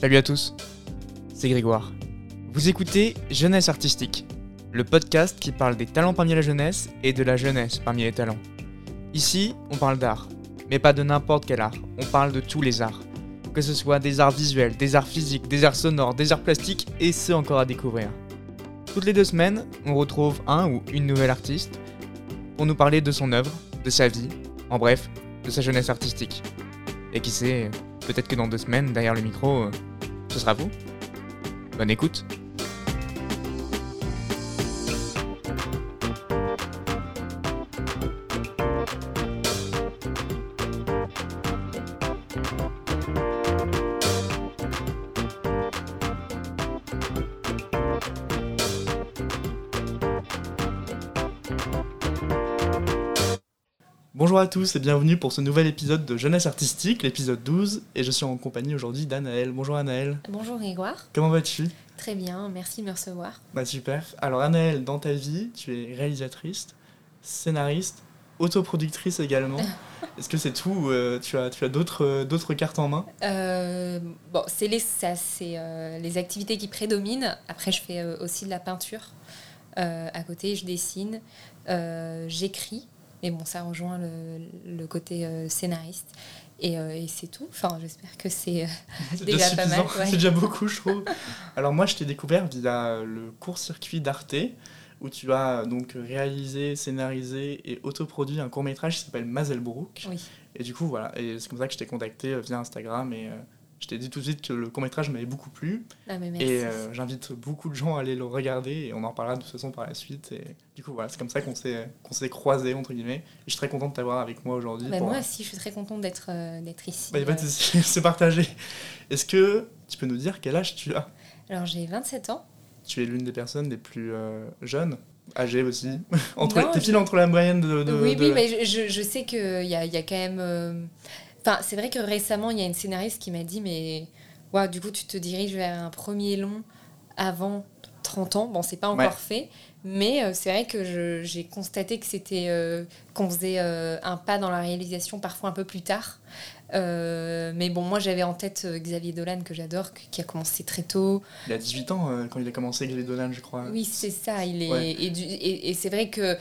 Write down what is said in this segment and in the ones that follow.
Salut à tous, c'est Grégoire. Vous écoutez Jeunesse Artistique, le podcast qui parle des talents parmi la jeunesse et de la jeunesse parmi les talents. Ici, on parle d'art, mais pas de n'importe quel art, on parle de tous les arts. Que ce soit des arts visuels, des arts physiques, des arts sonores, des arts plastiques et ceux encore à découvrir. Toutes les deux semaines, on retrouve un ou une nouvelle artiste pour nous parler de son œuvre, de sa vie, en bref, de sa jeunesse artistique. Et qui sait, peut-être que dans deux semaines, derrière le micro, euh, ce sera vous. Bonne écoute. Bonjour à tous et bienvenue pour ce nouvel épisode de Jeunesse Artistique, l'épisode 12, et je suis en compagnie aujourd'hui d'Anaël. Bonjour Anaël. Bonjour Grégoire. Comment vas-tu? Très bien, merci de me recevoir. Bah super. Alors Anaël, dans ta vie, tu es réalisatrice, scénariste, autoproductrice également. Est-ce que c'est tout ou euh, tu as, tu as d'autres, euh, d'autres cartes en main? Euh, bon, c'est les, ça, c'est, les activités qui prédominent. Après, je fais aussi de la peinture. À côté, je dessine, j'écris. Mais bon, ça rejoint le, le côté euh, scénariste. Et, euh, et c'est tout. Enfin, j'espère que c'est... euh, déjà pas mal, ouais. C'est déjà beaucoup, je trouve. Alors moi, je t'ai découvert via le court-circuit d'Arte, où tu as donc réalisé, scénarisé et autoproduit un court-métrage qui s'appelle Mazelbrook. Oui. Et du coup, voilà, et c'est comme ça que je t'ai contacté via Instagram et euh, je t'ai dit tout de suite que le court-métrage m'avait beaucoup plu. Ah, mais merci. Et euh, j'invite beaucoup de gens à aller le regarder et on en parlera de toute façon par la suite. Et du coup, voilà, c'est comme ça qu'on s'est, qu'on s'est croisés, entre guillemets. Et je suis très content de t'avoir avec moi aujourd'hui. Bah, pour- moi aussi, je suis très contente d'être, euh, d'être ici. Bah, y a pas de Euh, souci, c'est partagé. Est-ce que tu peux nous dire quel âge tu as? Alors, j'ai 27 ans. Tu es l'une des personnes les plus euh, jeunes, âgées aussi. entre, Non, je- pile entre la moyenne de. de- oui, de- oui, mais je, je- sais qu'il y a, y a quand même. Enfin, c'est vrai que récemment, il y a une scénariste qui m'a dit Mais waouh, du coup, tu te diriges vers un premier long avant 30 ans. Bon, c'est pas encore Ouais. fait, mais euh, c'est vrai que j'ai constaté que c'était. euh, qu'on faisait euh, un pas dans la réalisation parfois un peu plus tard. Mais bon, moi j'avais en tête Xavier Dolan que j'adore, qui a commencé très tôt. Il a 18 ans quand il a commencé les Dolan, je crois. Oui, c'est ça. Il est Ouais. et, du- et, et c'est vrai que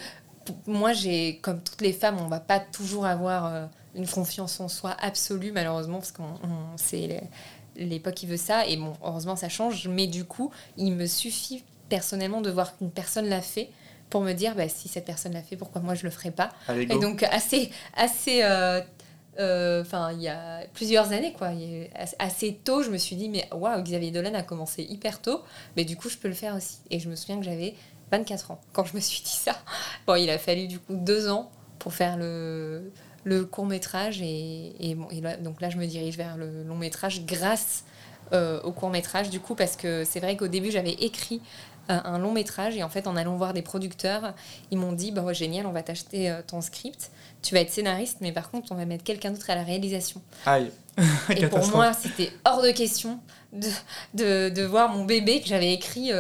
moi, j'ai comme toutes les femmes, on va pas toujours avoir une confiance en soi absolue, malheureusement, parce qu'on on- c'est l'époque qui veut ça. Et bon, heureusement, ça change. Mais du coup, il me suffit personnellement de voir qu'une personne l'a fait pour me dire, bah, si cette personne l'a fait, pourquoi moi je le ferais pas Allez, Et donc assez assez euh, euh, Enfin, il y a plusieurs années, quoi. Assez tôt, je me suis dit, mais waouh, Xavier Dolan a commencé hyper tôt, mais du coup, je peux le faire aussi. Et je me souviens que j'avais 24 ans quand je me suis dit ça. Bon, il a fallu du coup deux ans pour faire le, le court métrage, et, et bon, et là- donc là, je me dirige vers le long métrage grâce euh, au court métrage, du coup, parce que c'est vrai qu'au début, j'avais écrit euh, un long métrage, et en fait, en allant voir des producteurs, ils m'ont dit, bah, ouais, génial, on va t'acheter euh, ton script tu vas être scénariste, mais par contre, on va mettre quelqu'un d'autre à la réalisation. Aïe. Et pour moi, c'était hors de question de, de, de voir mon bébé que j'avais écrit,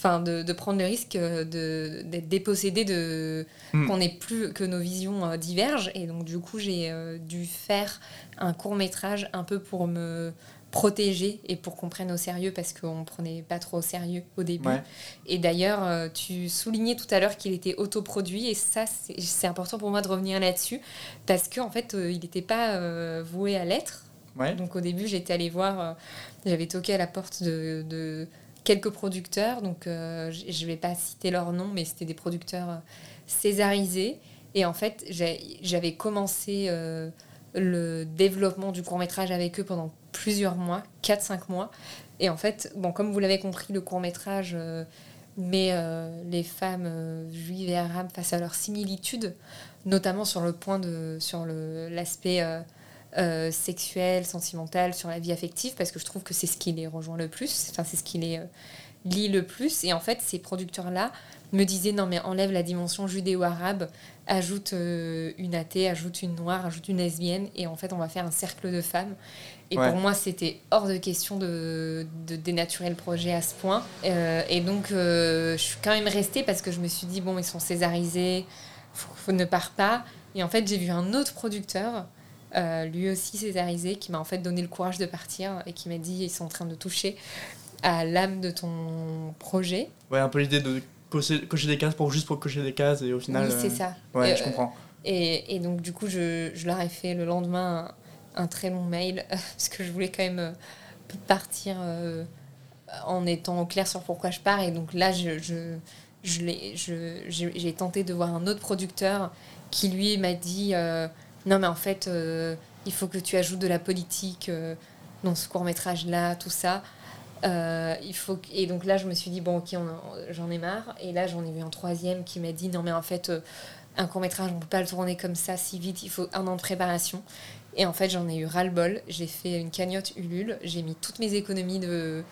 enfin, de, de prendre le risque euh, de- d'être dépossédé, de, Hmm. qu'on n'ait plus, que nos visions euh, divergent. Et donc, du coup, j'ai euh, dû faire un court métrage un peu pour me protéger et pour qu'on prenne au sérieux parce qu'on ne prenait pas trop au sérieux au début. Ouais. Et d'ailleurs, tu soulignais tout à l'heure qu'il était autoproduit, et ça, c'est c'est important pour moi de revenir là-dessus, parce qu'en fait, il n'était pas euh, voué à l'être. Ouais. Donc au début, j'étais allée voir, euh, j'avais toqué à la porte de, de quelques producteurs, donc euh, je ne vais pas citer leur nom, mais c'était des producteurs euh, césarisés. Et en fait, j'avais commencé euh, le développement du court métrage avec eux pendant plusieurs mois, 4-5 mois. Et en fait, bon, comme vous l'avez compris, le court métrage met les femmes juives et arabes face à leurs similitudes, notamment sur le point de, sur l'aspect euh, euh, sexuel, sentimental, sur la vie affective, parce que je trouve que c'est ce qui les rejoint le plus, enfin c'est ce qui les euh, lie le plus. Et en fait, ces producteurs-là me disaient non mais enlève la dimension judéo-arabe, ajoute euh, une athée, ajoute une noire, ajoute une lesbienne, et en fait on va faire un cercle de femmes. Et Ouais. pour moi, c'était hors de question de, de dénaturer le projet à ce point. Et donc, je suis quand même restée parce que je me suis dit, bon, ils sont césarisés, faut, faut ne part pas. Et en fait, j'ai vu un autre producteur lui aussi césarisé, qui m'a en fait donné le courage de partir et qui m'a dit ils sont en train de toucher à l'âme de ton projet. Ouais, un peu l'idée de cocher, des cases pour juste pour cocher des cases et au final. Oui, c'est ça. Ouais, je comprends. Et, et, donc, du coup, je, je, leur ai fait le lendemain un, très long mail parce que je voulais quand même partir en étant clair sur pourquoi je pars. Et donc là, je, je, je j'ai tenté de voir un autre producteur qui, lui, m'a dit euh, Non, mais en fait, euh, il faut que tu ajoutes de la politique euh, dans ce court-métrage-là, tout ça. il faut et donc là je me suis dit bon ok j'en ai marre. Et là j'en ai vu un troisième qui m'a dit non mais en fait un court métrage on peut pas le tourner comme ça si vite il faut un an de préparation. Et en fait j'en ai eu ras le bol j'ai fait une cagnotte Ulule. J'ai mis toutes mes économies de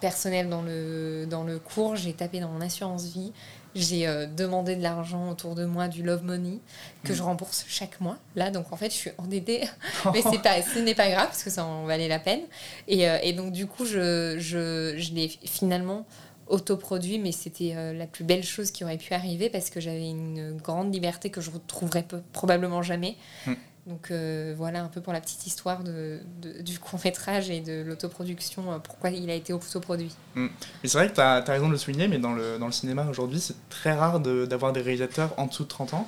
personnel dans le, dans le cours, j'ai tapé dans mon assurance vie, j'ai euh, demandé de l'argent autour de moi, du love money, que mm. je rembourse chaque mois. Là, donc en fait, je suis endettée, mais pas, ce n'est pas grave parce que ça en valait la peine. Et, euh, et donc, du coup, je, je, je l'ai finalement autoproduit, mais c'était euh, la plus belle chose qui aurait pu arriver parce que j'avais une grande liberté que je retrouverai probablement jamais. Mm. Donc euh, voilà un peu pour la petite histoire de, du court métrage et de l'autoproduction, euh, pourquoi il a été autoproduit. Mm. c'est vrai que tu as, raison de le souligner, mais dans le, dans le cinéma aujourd'hui, c'est très rare d'avoir des réalisateurs en dessous de 30 ans.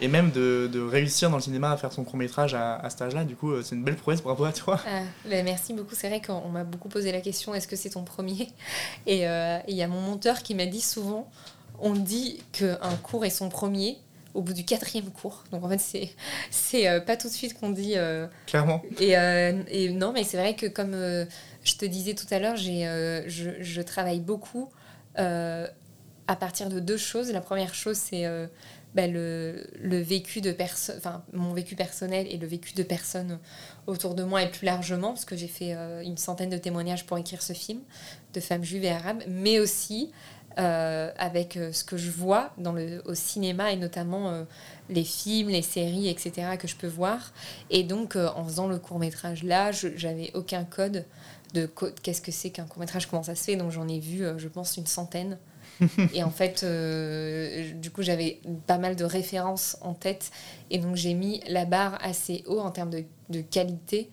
Et même de, de réussir dans le cinéma à faire son court métrage à, à cet âge-là, du coup, euh, c'est une belle prouesse, bravo à toi. Ah, ben merci beaucoup, c'est vrai qu'on m'a beaucoup posé la question, est-ce que c'est ton premier? Et il y a mon monteur qui m'a dit souvent, on dit qu'un cours est son premier, au bout du quatrième cours. Donc en fait, c'est, c'est euh, pas tout de suite qu'on dit. Euh, Clairement. Et, euh, et, non, mais c'est vrai que comme je te disais tout à l'heure, j'ai, je, je, travaille beaucoup à partir de deux choses. La première chose, c'est bah, le, le, vécu de enfin mon vécu personnel et le vécu de personnes autour de moi et plus largement, parce que j'ai fait une centaine de témoignages pour écrire ce film de femmes juives et arabes, mais aussi euh, avec euh, ce que je vois dans le, au cinéma et notamment euh, les films, les séries, etc. que je peux voir. Et donc, en faisant le court métrage là, j'avais aucun code de qu'est-ce que c'est qu'un court métrage, comment ça se fait. Donc, j'en ai vu, je pense, une centaine. et en fait, du coup, j'avais pas mal de références en tête. Et donc, j'ai mis la barre assez haut en termes de, de qualité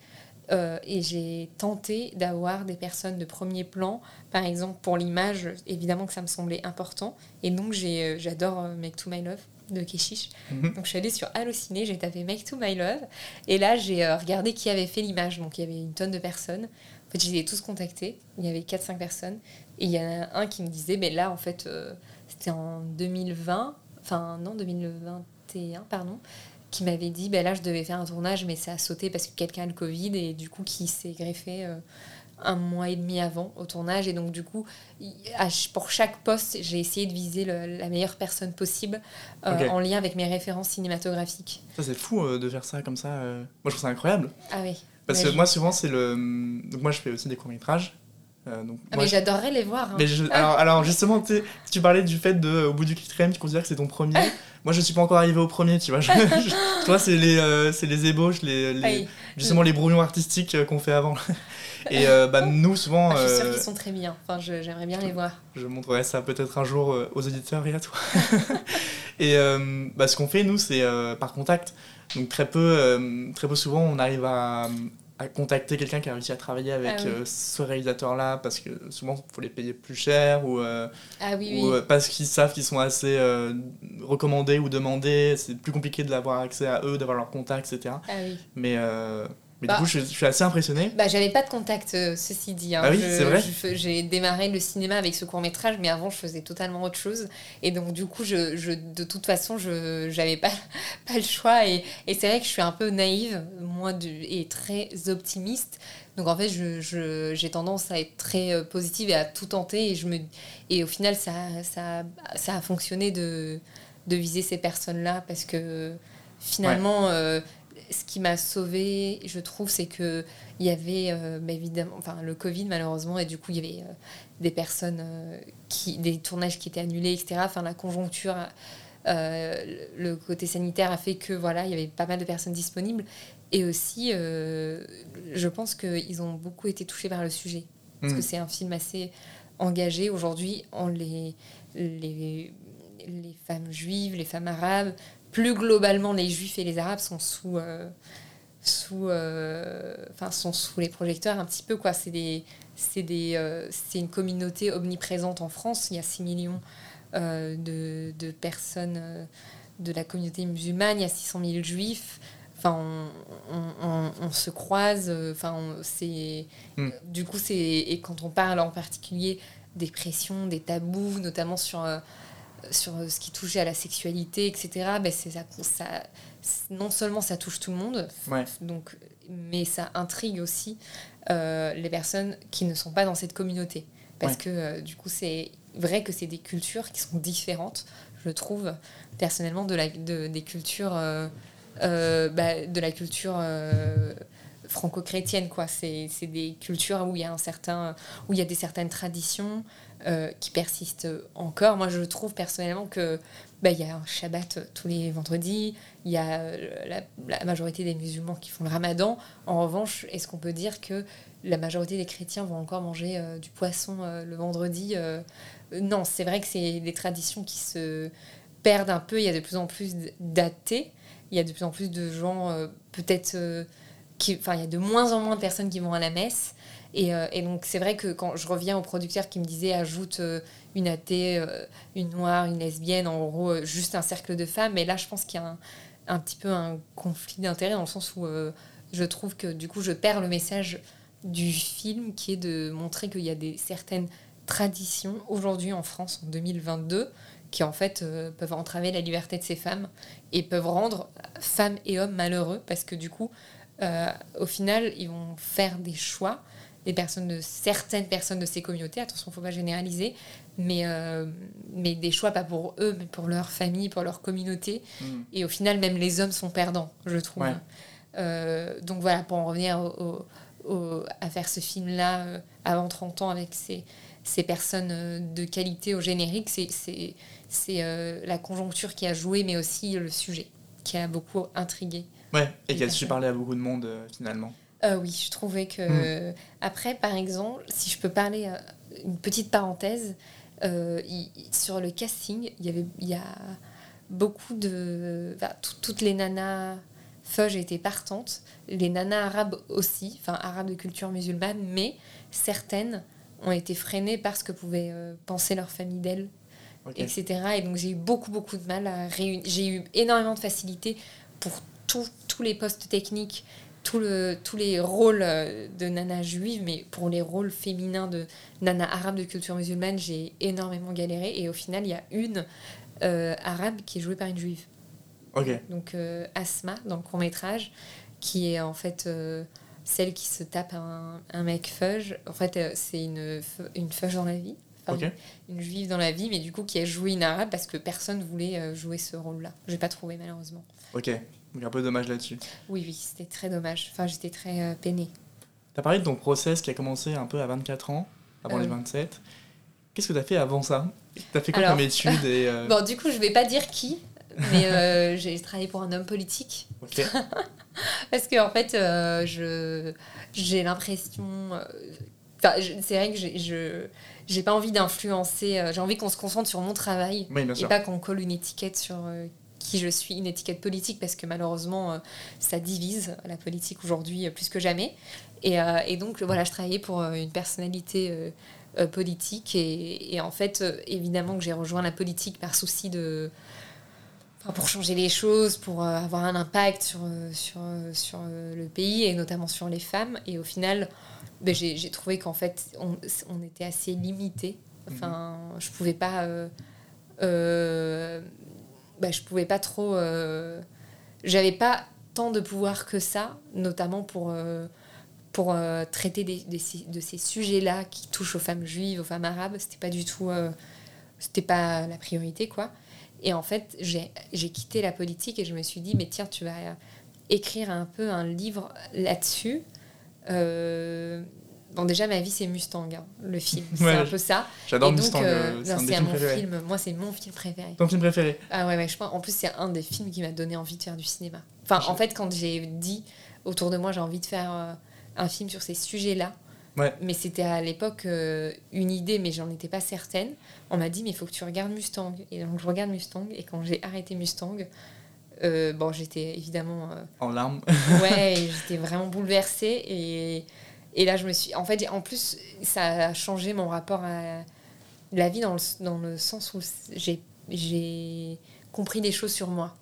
euh, et j'ai tenté d'avoir des personnes de premier plan, par exemple pour l'image, évidemment que ça me semblait important. Et donc euh, j'adore euh, Make to My Love de Keshish. Mhm. Donc je suis allée sur Allociné, j'ai tapé Make to My Love. Et là j'ai regardé qui avait fait l'image. Donc il y avait une tonne de personnes. En fait, je les ai tous contactés. Il y avait 4-5 personnes. Et il y en a un qui me disait, mais là en fait, c'était en 2020, enfin non, 2021, pardon qui m'avait dit ben là je devais faire un tournage mais ça a sauté parce que quelqu'un a le Covid et du coup qui s'est greffé euh, un mois et demi avant au tournage et donc du coup pour chaque poste j'ai essayé de viser la meilleure personne possible euh, en lien avec mes références cinématographiques. Ça c'est fou euh, de faire ça comme ça. Moi je trouve ça incroyable. Ah oui. Parce que moi souvent c'est le donc moi je fais aussi des courts métrages euh, ah, mais j'adorerais les voir. Hein. Mais alors, alors, justement, tu parlais du fait de, au bout du quatrième, tu considères que c'est ton premier. Moi, je suis pas encore arrivé au premier, tu vois. toi, c'est les, euh, c'est les ébauches, les, les justement les brouillons artistiques euh, qu'on fait avant. Et bah, nous, souvent. Ah, je suis sûre qu'ils sont très bien. Enfin, j'aimerais bien les voir. Je montrerai ça peut-être un jour aux auditeurs et à toi. et bah, ce qu'on fait, nous, c'est par contact. Donc, très peu, très peu souvent, on arrive à à contacter quelqu'un qui a réussi à travailler avec ah euh, ce réalisateur-là, parce que souvent, il faut les payer plus cher, ou, euh, ah ou euh, parce qu'ils savent qu'ils sont assez recommandés ou demandés, c'est plus compliqué de d'avoir accès à eux, d'avoir leur contact, etc. Ah oui. Mais du bah. coup, je, suis assez impressionné. Bah, j'avais pas de contact, euh, ceci dit. Hein. Ah oui, c'est vrai. J'ai démarré le cinéma avec ce court métrage, mais avant, je faisais totalement autre chose. Et donc, du coup, je, je de toute façon, je n'avais pas, pas le choix. Et, et c'est vrai que je suis un peu naïve, moi, du, et très optimiste. Donc, en fait, j'ai je, tendance à être très euh, positive et à tout tenter. Et, je me, et au final, ça, ça, ça a fonctionné de, de viser ces personnes-là parce que finalement. Euh, ce qui m'a sauvée, je trouve, c'est que il y avait euh, bah, évidemment, enfin le Covid malheureusement, et du coup il y avait euh, des personnes euh, qui, des tournages qui étaient annulés, etc. Enfin la conjoncture, le côté sanitaire a fait que voilà, il y avait pas mal de personnes disponibles, et aussi, je pense qu'ils ont beaucoup été touchés par le sujet, parce que mmh. c'est un film assez engagé. Aujourd'hui, on les, les les femmes juives, les femmes arabes, plus globalement, les juifs et les arabes sont sous, euh, sous, enfin, sont sous les projecteurs un petit peu. quoi. C'est des, c'est des, c'est une communauté omniprésente en France. Il y a 6 millions de, de, personnes de la communauté musulmane, il y a 600 000 juifs. Enfin, on, se croise. Enfin, c'est hmm. du coup c'est et quand on parle en particulier des pressions, des tabous, notamment sur sur ce qui touchait à la sexualité, etc. Ben c'est ça, ça, non seulement ça touche tout le monde, donc, mais ça intrigue aussi euh, les personnes qui ne sont pas dans cette communauté. Parce que euh, du coup, c'est vrai que c'est des cultures qui sont différentes, je trouve, personnellement, de la, de, des cultures, euh, bah, de la culture franco-chrétienne. quoi. C'est des cultures où il y a un certain, où il y a des certaines traditions, euh, qui persiste encore. Moi, je trouve personnellement que bah, il y a un Shabbat tous les vendredis, il y a euh, la, majorité des musulmans qui font le Ramadan. En revanche, est-ce qu'on peut dire que la majorité des chrétiens vont encore manger euh, du poisson le vendredi Non, c'est vrai que c'est des traditions qui se perdent un peu. Il y a de plus en plus d'athées. Il y a de plus en plus de gens, peut-être, qui, enfin, il y a de moins en moins de personnes qui vont à la messe. Euh, et, donc, c'est vrai que quand je reviens au producteur qui me disait ajoute euh, une athée, euh, une noire, une lesbienne, en gros, juste un cercle de femmes. Mais là, je pense qu'il y a un, petit peu un conflit d'intérêts dans le sens où je trouve que du coup, je perds le message du film qui est de montrer qu'il y a des certaines traditions aujourd'hui en France en 2022 qui en fait peuvent entraver la liberté de ces femmes et peuvent rendre femmes et hommes malheureux parce que du coup, au final, ils vont faire des choix des personnes de certaines personnes de ces communautés. Attention, faut pas généraliser, mais, euh, mais des choix pas pour eux, mais pour leur famille, pour leur communauté. Mm. Et au final, même les hommes sont perdants, je trouve. Euh, donc voilà, pour en revenir à faire ce film-là euh, avant 30 ans avec ces, ces personnes de qualité au générique, c'est la conjoncture qui a joué, mais aussi le sujet qui a beaucoup intrigué. Ouais, et qui a su parler à beaucoup de monde finalement. Euh, oui, je trouvais que. Hmm. Après, par exemple, si je peux parler, euh, une petite parenthèse, euh, sur le casting, il y avait il y a beaucoup de. toutes les nanas Fudge étaient partantes, les nanas arabes aussi, enfin arabes de culture musulmane, mais certaines ont été freinées parce que pouvaient penser leur famille d'elles, etc. Et donc j'ai eu beaucoup, beaucoup de mal à réunir. J'ai eu énormément de facilité pour tous les postes techniques tout le, tous les rôles euh, de nana juive, mais pour les rôles féminins de nana arabe de culture musulmane, j'ai énormément galéré. Et au final, il y a une euh, arabe qui est jouée par une juive. Donc euh, Asma, dans le court métrage, qui est en fait celle qui se tape un, un mec fudge. En fait, c'est une, une fudge dans la vie. Une juive dans la vie, mais du coup qui a joué une arabe parce que personne voulait jouer ce rôle-là. Je n'ai pas trouvé malheureusement. Ok. Donc un peu dommage là-dessus. Oui, oui, c'était très dommage. Enfin, j'étais très euh, peinée. Tu as parlé de ton process qui a commencé un peu à 24 ans, avant les 27. Euh. Qu'est-ce que tu as fait avant ça? Tu as fait quoi comme études et, euh? Bon, du coup, je vais pas dire qui, mais j'ai travaillé pour un homme politique. Ok. Parce qu'en en fait, je j'ai l'impression. Enfin, c'est vrai que je j'ai pas envie d'influencer. j'ai envie qu'on se concentre sur mon travail et pas qu'on colle une étiquette sur qui je suis, une étiquette politique, parce que malheureusement, euh, ça divise la politique aujourd'hui euh, plus que jamais. Et, euh, et, donc, voilà, je travaillais pour une personnalité politique. Et, et, en fait, évidemment que j'ai rejoint la politique par souci de... Enfin, pour changer les choses, pour avoir un impact sur, sur, sur le pays, et notamment sur les femmes. Et au final, ben, j'ai trouvé qu'en fait, on, on, était assez limité. Enfin, mhm. je pouvais pas... Euh, bah, je pouvais pas trop. Euh, j'avais pas tant de pouvoir que ça, notamment pour, euh, pour euh, traiter de ces sujets-là qui touchent aux femmes juives, aux femmes arabes. C'était pas du tout. C'était pas la priorité, quoi. Et en fait, j'ai quitté la politique et je me suis dit, mais tiens, tu vas écrire un peu un livre là-dessus. Bon, déjà, ma vie, c'est Mustang, hein, le film. c'est un peu ça. J'adore Mustang. Euh, euh c'est mon film. Moi, c'est mon film préféré. Ton film préféré Ah ouais, ouais je pense. En plus, c'est un des films qui m'a donné envie de faire du cinéma. Enfin, en fait, quand j'ai dit autour de moi, j'ai envie de faire euh, un film sur ces sujets-là. Ouais. Mais c'était à l'époque euh, une idée, mais j'en étais pas certaine. On m'a dit, mais il faut que tu regardes Mustang. Et donc, je regarde Mustang. Et quand j'ai arrêté Mustang, bon, j'étais évidemment. En larmes. ouais, j'étais vraiment bouleversée. Et, et là, je me suis. En fait, en plus, ça a changé mon rapport à la vie dans le, dans le sens où j'ai j'ai compris des choses sur moi,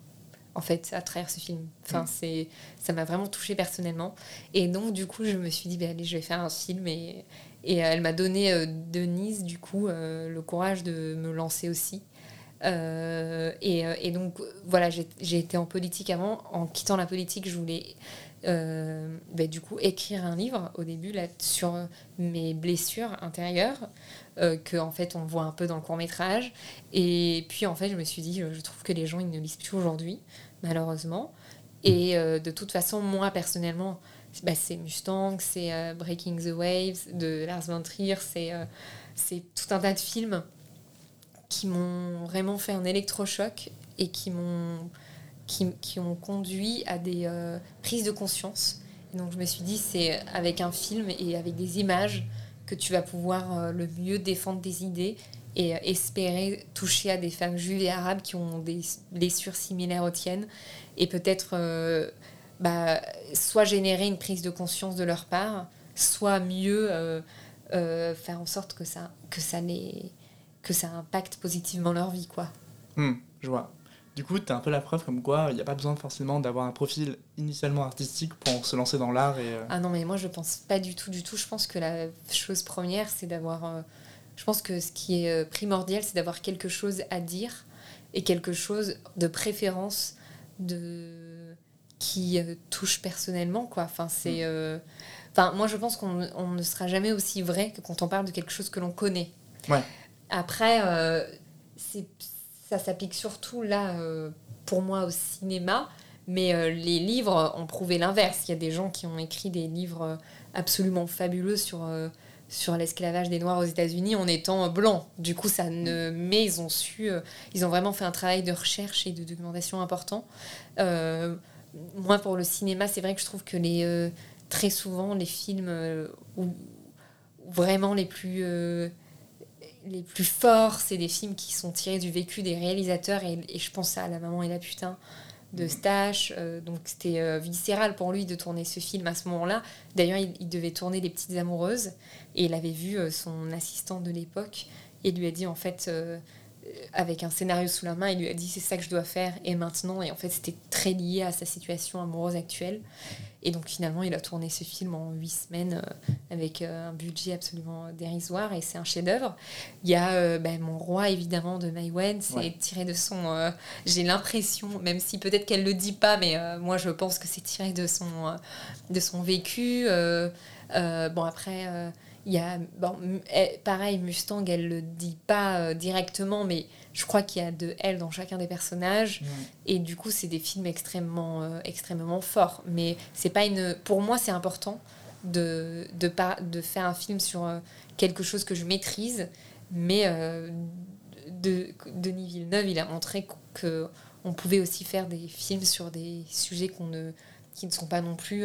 en fait, à travers ce film. Enfin, Mm. c'est ça m'a vraiment touchée personnellement. Et donc, du coup, je me suis dit, ben, allez, je vais faire un film. Et, et elle m'a donné, euh, Denise, du coup, euh, le courage de me lancer aussi. Euh, et, euh, et donc, voilà, j'ai j'ai été en politique avant. En quittant la politique, je voulais euh, ben, du coup écrire un livre au début sur mes blessures intérieures euh, que en fait on voit un peu dans le court métrage et puis en fait je me suis dit je, trouve que les gens ils ne lisent plus aujourd'hui malheureusement. Et euh, de toute façon moi personnellement bah, c'est Mustang c'est euh, Breaking the Waves de Lars von Trier c'est c'est tout un tas de films qui m'ont vraiment fait un électrochoc et qui m'ont qui, ont conduit à des euh, prises de conscience. Donc je me suis dit, c'est avec un film et avec des images que tu vas pouvoir euh, le mieux défendre des idées et euh, espérer toucher à des femmes juives et arabes qui ont des blessures similaires aux tiennes et peut-être bah, soit générer une prise de conscience de leur part, soit mieux faire en sorte que ça, que ça les que ça impacte positivement leur vie quoi. Hmm, je vois. Du coup, t'es un peu la preuve comme quoi il n'y a pas besoin forcément d'avoir un profil initialement artistique pour se lancer dans l'art et. euh, Ah non, mais moi je pense pas du tout, du tout. Je pense que la chose première, c'est d'avoir. euh, je pense que ce qui est euh, primordial, c'est d'avoir quelque chose à dire et quelque chose de préférence de qui euh, touche personnellement, quoi. Enfin, c'est. euh, Enfin, moi je pense qu'on on ne sera jamais aussi vrai que quand on parle de quelque chose que l'on connaît. Ouais. Après, c'est ça s'applique surtout là, euh, pour moi, au cinéma. Mais euh, les livres ont prouvé l'inverse. Il y a des gens qui ont écrit des livres absolument fabuleux sur, euh, sur l'esclavage des Noirs aux États-Unis en étant blancs. Du coup, ça ne. Mais ils ont su. ils ont vraiment fait un travail de recherche et de documentation important. Moi, pour le cinéma, c'est vrai que je trouve que les, très souvent, les films où vraiment les plus. Les plus forts, c'est des films qui sont tirés du vécu des réalisateurs et, et je pense à La maman et la putain de Stache. euh, donc c'était euh, viscéral pour lui de tourner ce film à ce moment-là. D'ailleurs, il, il devait tourner Les Petites Amoureuses et il avait vu euh, son assistant de l'époque et lui a dit en fait, avec un scénario sous la main, il lui a dit c'est ça que je dois faire et maintenant. Et en fait, c'était très lié à sa situation amoureuse actuelle. Et donc finalement, il a tourné ce film en huit semaines euh, avec euh, un budget absolument dérisoire et c'est un chef-d'œuvre. Il y a euh, ben, Mon Roi, évidemment, de Mai Wen. C'est Ouais. tiré de son. euh, J'ai l'impression, même si peut-être qu'elle le dit pas, mais euh, moi je pense que c'est tiré de son, euh, de son vécu. Euh, euh, bon, après, euh, il y a. Bon, elle- pareil, Mustang, elle le dit pas euh, directement, mais je crois qu'il y a de elle dans chacun des personnages. Et du coup, c'est des films extrêmement, euh, extrêmement forts. Mais c'est pas une. Pour moi, c'est important de, de, pas, de faire un film sur euh, quelque chose que je maîtrise. Mais de, Denis Villeneuve, il a montré que on pouvait aussi faire des films sur des sujets qu'on ne, qui ne sont pas non plus.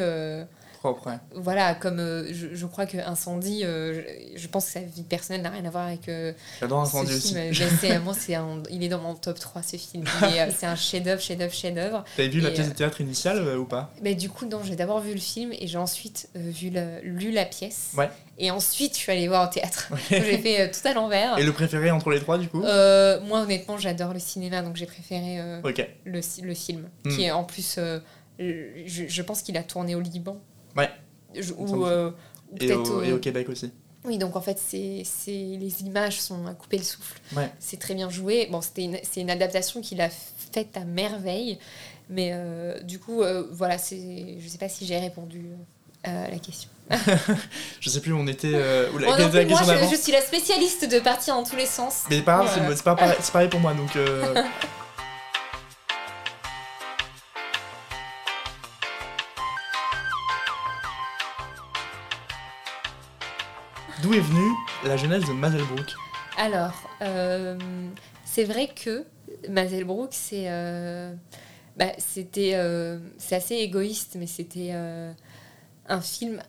Propre, ouais. voilà, comme euh, je, je crois que Incendie, euh, je, je pense que sa vie personnelle n'a rien à voir avec euh, J'adore ce Incendie aussi. c'est- moi, c'est il est dans mon top 3 ce film. Euh, C'est un chef-d'œuvre, chef-d'œuvre, chef-d'œuvre. T'avais vu la pièce de théâtre initiale ou pas? Mais du coup, non, j'ai d'abord vu le film et j'ai ensuite vu lu la pièce. Ouais. Et ensuite, je suis allée voir au théâtre. J'ai fait tout à l'envers. Et le préféré entre les trois du coup? Moi, honnêtement, j'adore le cinéma, donc j'ai préféré le, le film, Hmm. qui est en plus, je, je pense qu'il a tourné au Liban. Ouais. Je- ou euh, ou Et au, au- et au Québec aussi. Oui, donc en fait, c'est, les images sont à couper le souffle. Ouais. C'est très bien joué. Bon, c'était c'est une adaptation qu'il a faite à merveille. Mais euh, du coup, euh, voilà, c'est, je sais pas si j'ai répondu à la question. Je sais plus où on était. euh, où la, Moi, non la je, suis la spécialiste de partir dans tous les sens. Mais c'est pas grave, c'est pareil pour moi donc. D'où est venue la jeunesse de Mazelbrook Alors, euh, c'est vrai que Mazelbrook, c'est, euh, bah, c'était, euh, c'est assez égoïste, mais c'était un film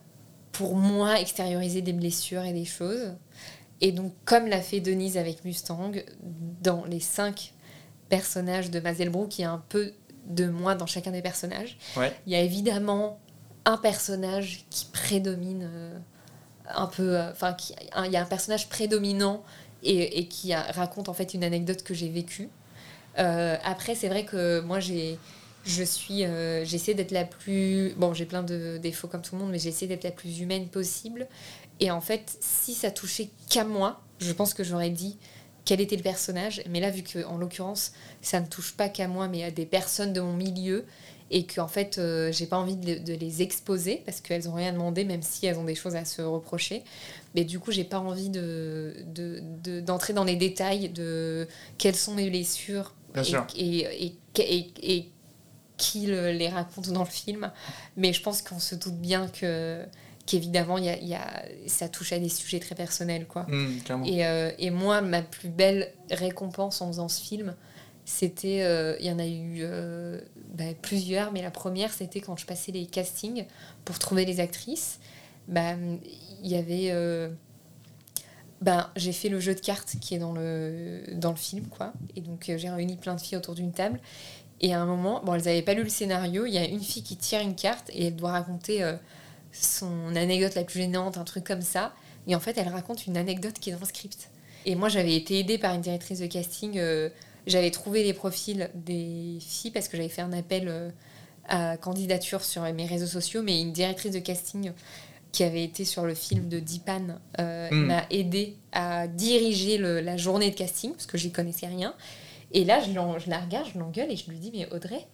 pour moi extérioriser des blessures et des choses. Et donc, comme l'a fait Denise avec Mustang, dans les cinq personnages de Mazelbrook, il y a un peu de moi dans chacun des personnages. Ouais. Il y a évidemment un personnage qui prédomine un peu. euh, Enfin, il y a un personnage prédominant et, qui raconte en fait une anecdote que j'ai vécue. Euh, après, c'est vrai que moi, j'ai. Je suis, euh, j'essaie d'être la plus, bon, j'ai plein de défauts comme tout le monde, mais j'essaie d'être la plus humaine possible. Et en fait, si ça touchait qu'à moi, je pense que j'aurais dit quel était le personnage. Mais là, vu que en l'occurrence, ça ne touche pas qu'à moi, mais à des personnes de mon milieu, et qu'en fait, euh, j'ai pas envie de, de les exposer parce qu'elles ont rien demandé, même si elles ont des choses à se reprocher. Mais du coup, j'ai pas envie de, de- de- d'entrer dans les détails de quelles sont mes blessures Bien et, sûr. et, et, et- et qui le- les raconte dans le film. Mais je pense qu'on se doute bien que qu'évidemment, il y a, il y a, ça touche à des sujets très personnels. quoi. Clairement. Et, euh, et moi, ma plus belle récompense en faisant ce film, c'était. euh, Il y en a eu euh, bah, plusieurs, mais la première, c'était quand je passais les castings pour trouver les actrices. Bah, y avait. euh, ben, j'ai fait le jeu de cartes qui est dans le, dans le film, quoi. Et donc, euh, j'ai réuni plein de filles autour d'une table. Et à un moment, bon, elles n'avaient pas lu le scénario. Il y a une fille qui tire une carte et elle doit raconter son anecdote la plus gênante, un truc comme ça. Et en fait, elle raconte une anecdote qui est dans le script. Et moi, j'avais été aidée par une directrice de casting. J'avais trouvé les profils des filles parce que j'avais fait un appel euh, à candidature sur mes réseaux sociaux. Mais une directrice de casting qui avait été sur le film de Dipan euh, Mm. m'a aidée à diriger le- la journée de casting parce que j'y connaissais rien. Et là, je, la regarde, je l'engueule et je lui dis Mais Audrey,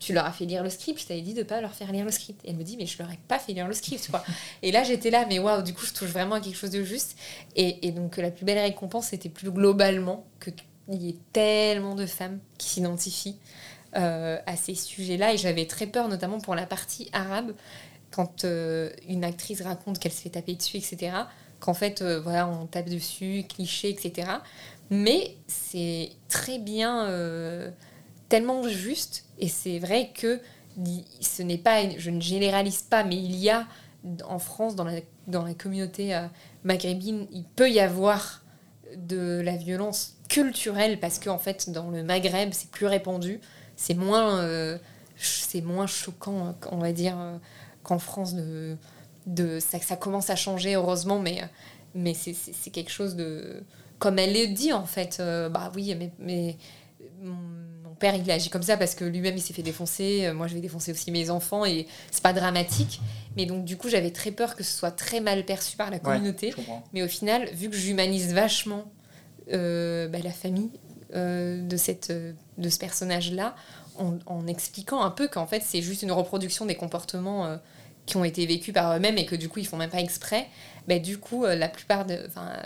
tu leur as fait lire le script, je t'avais dit de pas leur faire lire le script. Et elle me dit Mais je leur ai pas fait lire le script, quoi. et là, j'étais là, mais waouh, du coup, je touche vraiment à quelque chose de juste. Et, et donc, la plus belle récompense, c'était plus globalement qu'il y ait tellement de femmes qui s'identifient euh, à ces sujets-là. Et j'avais très peur, notamment pour la partie arabe, quand euh, une actrice raconte qu'elle se fait taper dessus, etc. Qu'en fait, euh, voilà, on tape dessus, cliché, etc. Mais c'est très bien, tellement juste. Et c'est vrai que ce n'est pas, je ne généralise pas, mais il y a en France, dans la, dans la communauté maghrébine, il peut y avoir de la violence culturelle parce qu'en fait, dans le Maghreb, c'est plus répandu. C'est moins, euh, c'est moins choquant, on va dire, euh, qu'en France. De, de, ça, commence à changer, heureusement, mais, mais c'est quelque chose de. Comme elle le dit, en fait, euh, bah oui, mais, mais mon, père, il agit comme ça parce que lui-même, il s'est fait défoncer. euh, Moi, je vais défoncer aussi mes enfants et c'est pas dramatique. Mais donc, du coup, j'avais très peur que ce soit très mal perçu par la communauté. Mais au final, vu que j'humanise vachement euh, bah, la famille euh, de, cette, de ce personnage-là, en, en expliquant un peu qu'en fait, c'est juste une reproduction des comportements euh, qui ont été vécus par eux-mêmes et que du coup, ils font même pas exprès, bah, du coup, euh, la plupart de.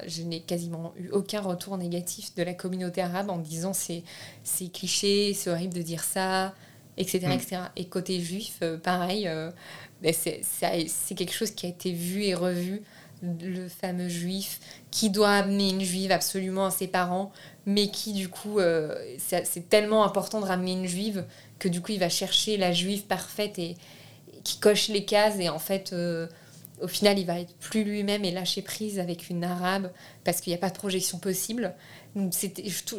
Je n'ai quasiment eu aucun retour négatif de la communauté arabe en disant c'est, c'est cliché, c'est horrible de dire ça, etc. Mm. etc. Et côté juif, euh, pareil, euh, bah, c'est, quelque chose qui a été vu et revu le fameux juif qui doit amener une juive absolument à ses parents, mais qui du coup, euh, c'est tellement important de ramener une juive que du coup, il va chercher la juive parfaite et, et qui coche les cases et en fait, euh, au final, il va être plus lui-même et lâcher prise avec une arabe parce qu'il n'y a pas de projection possible. Donc,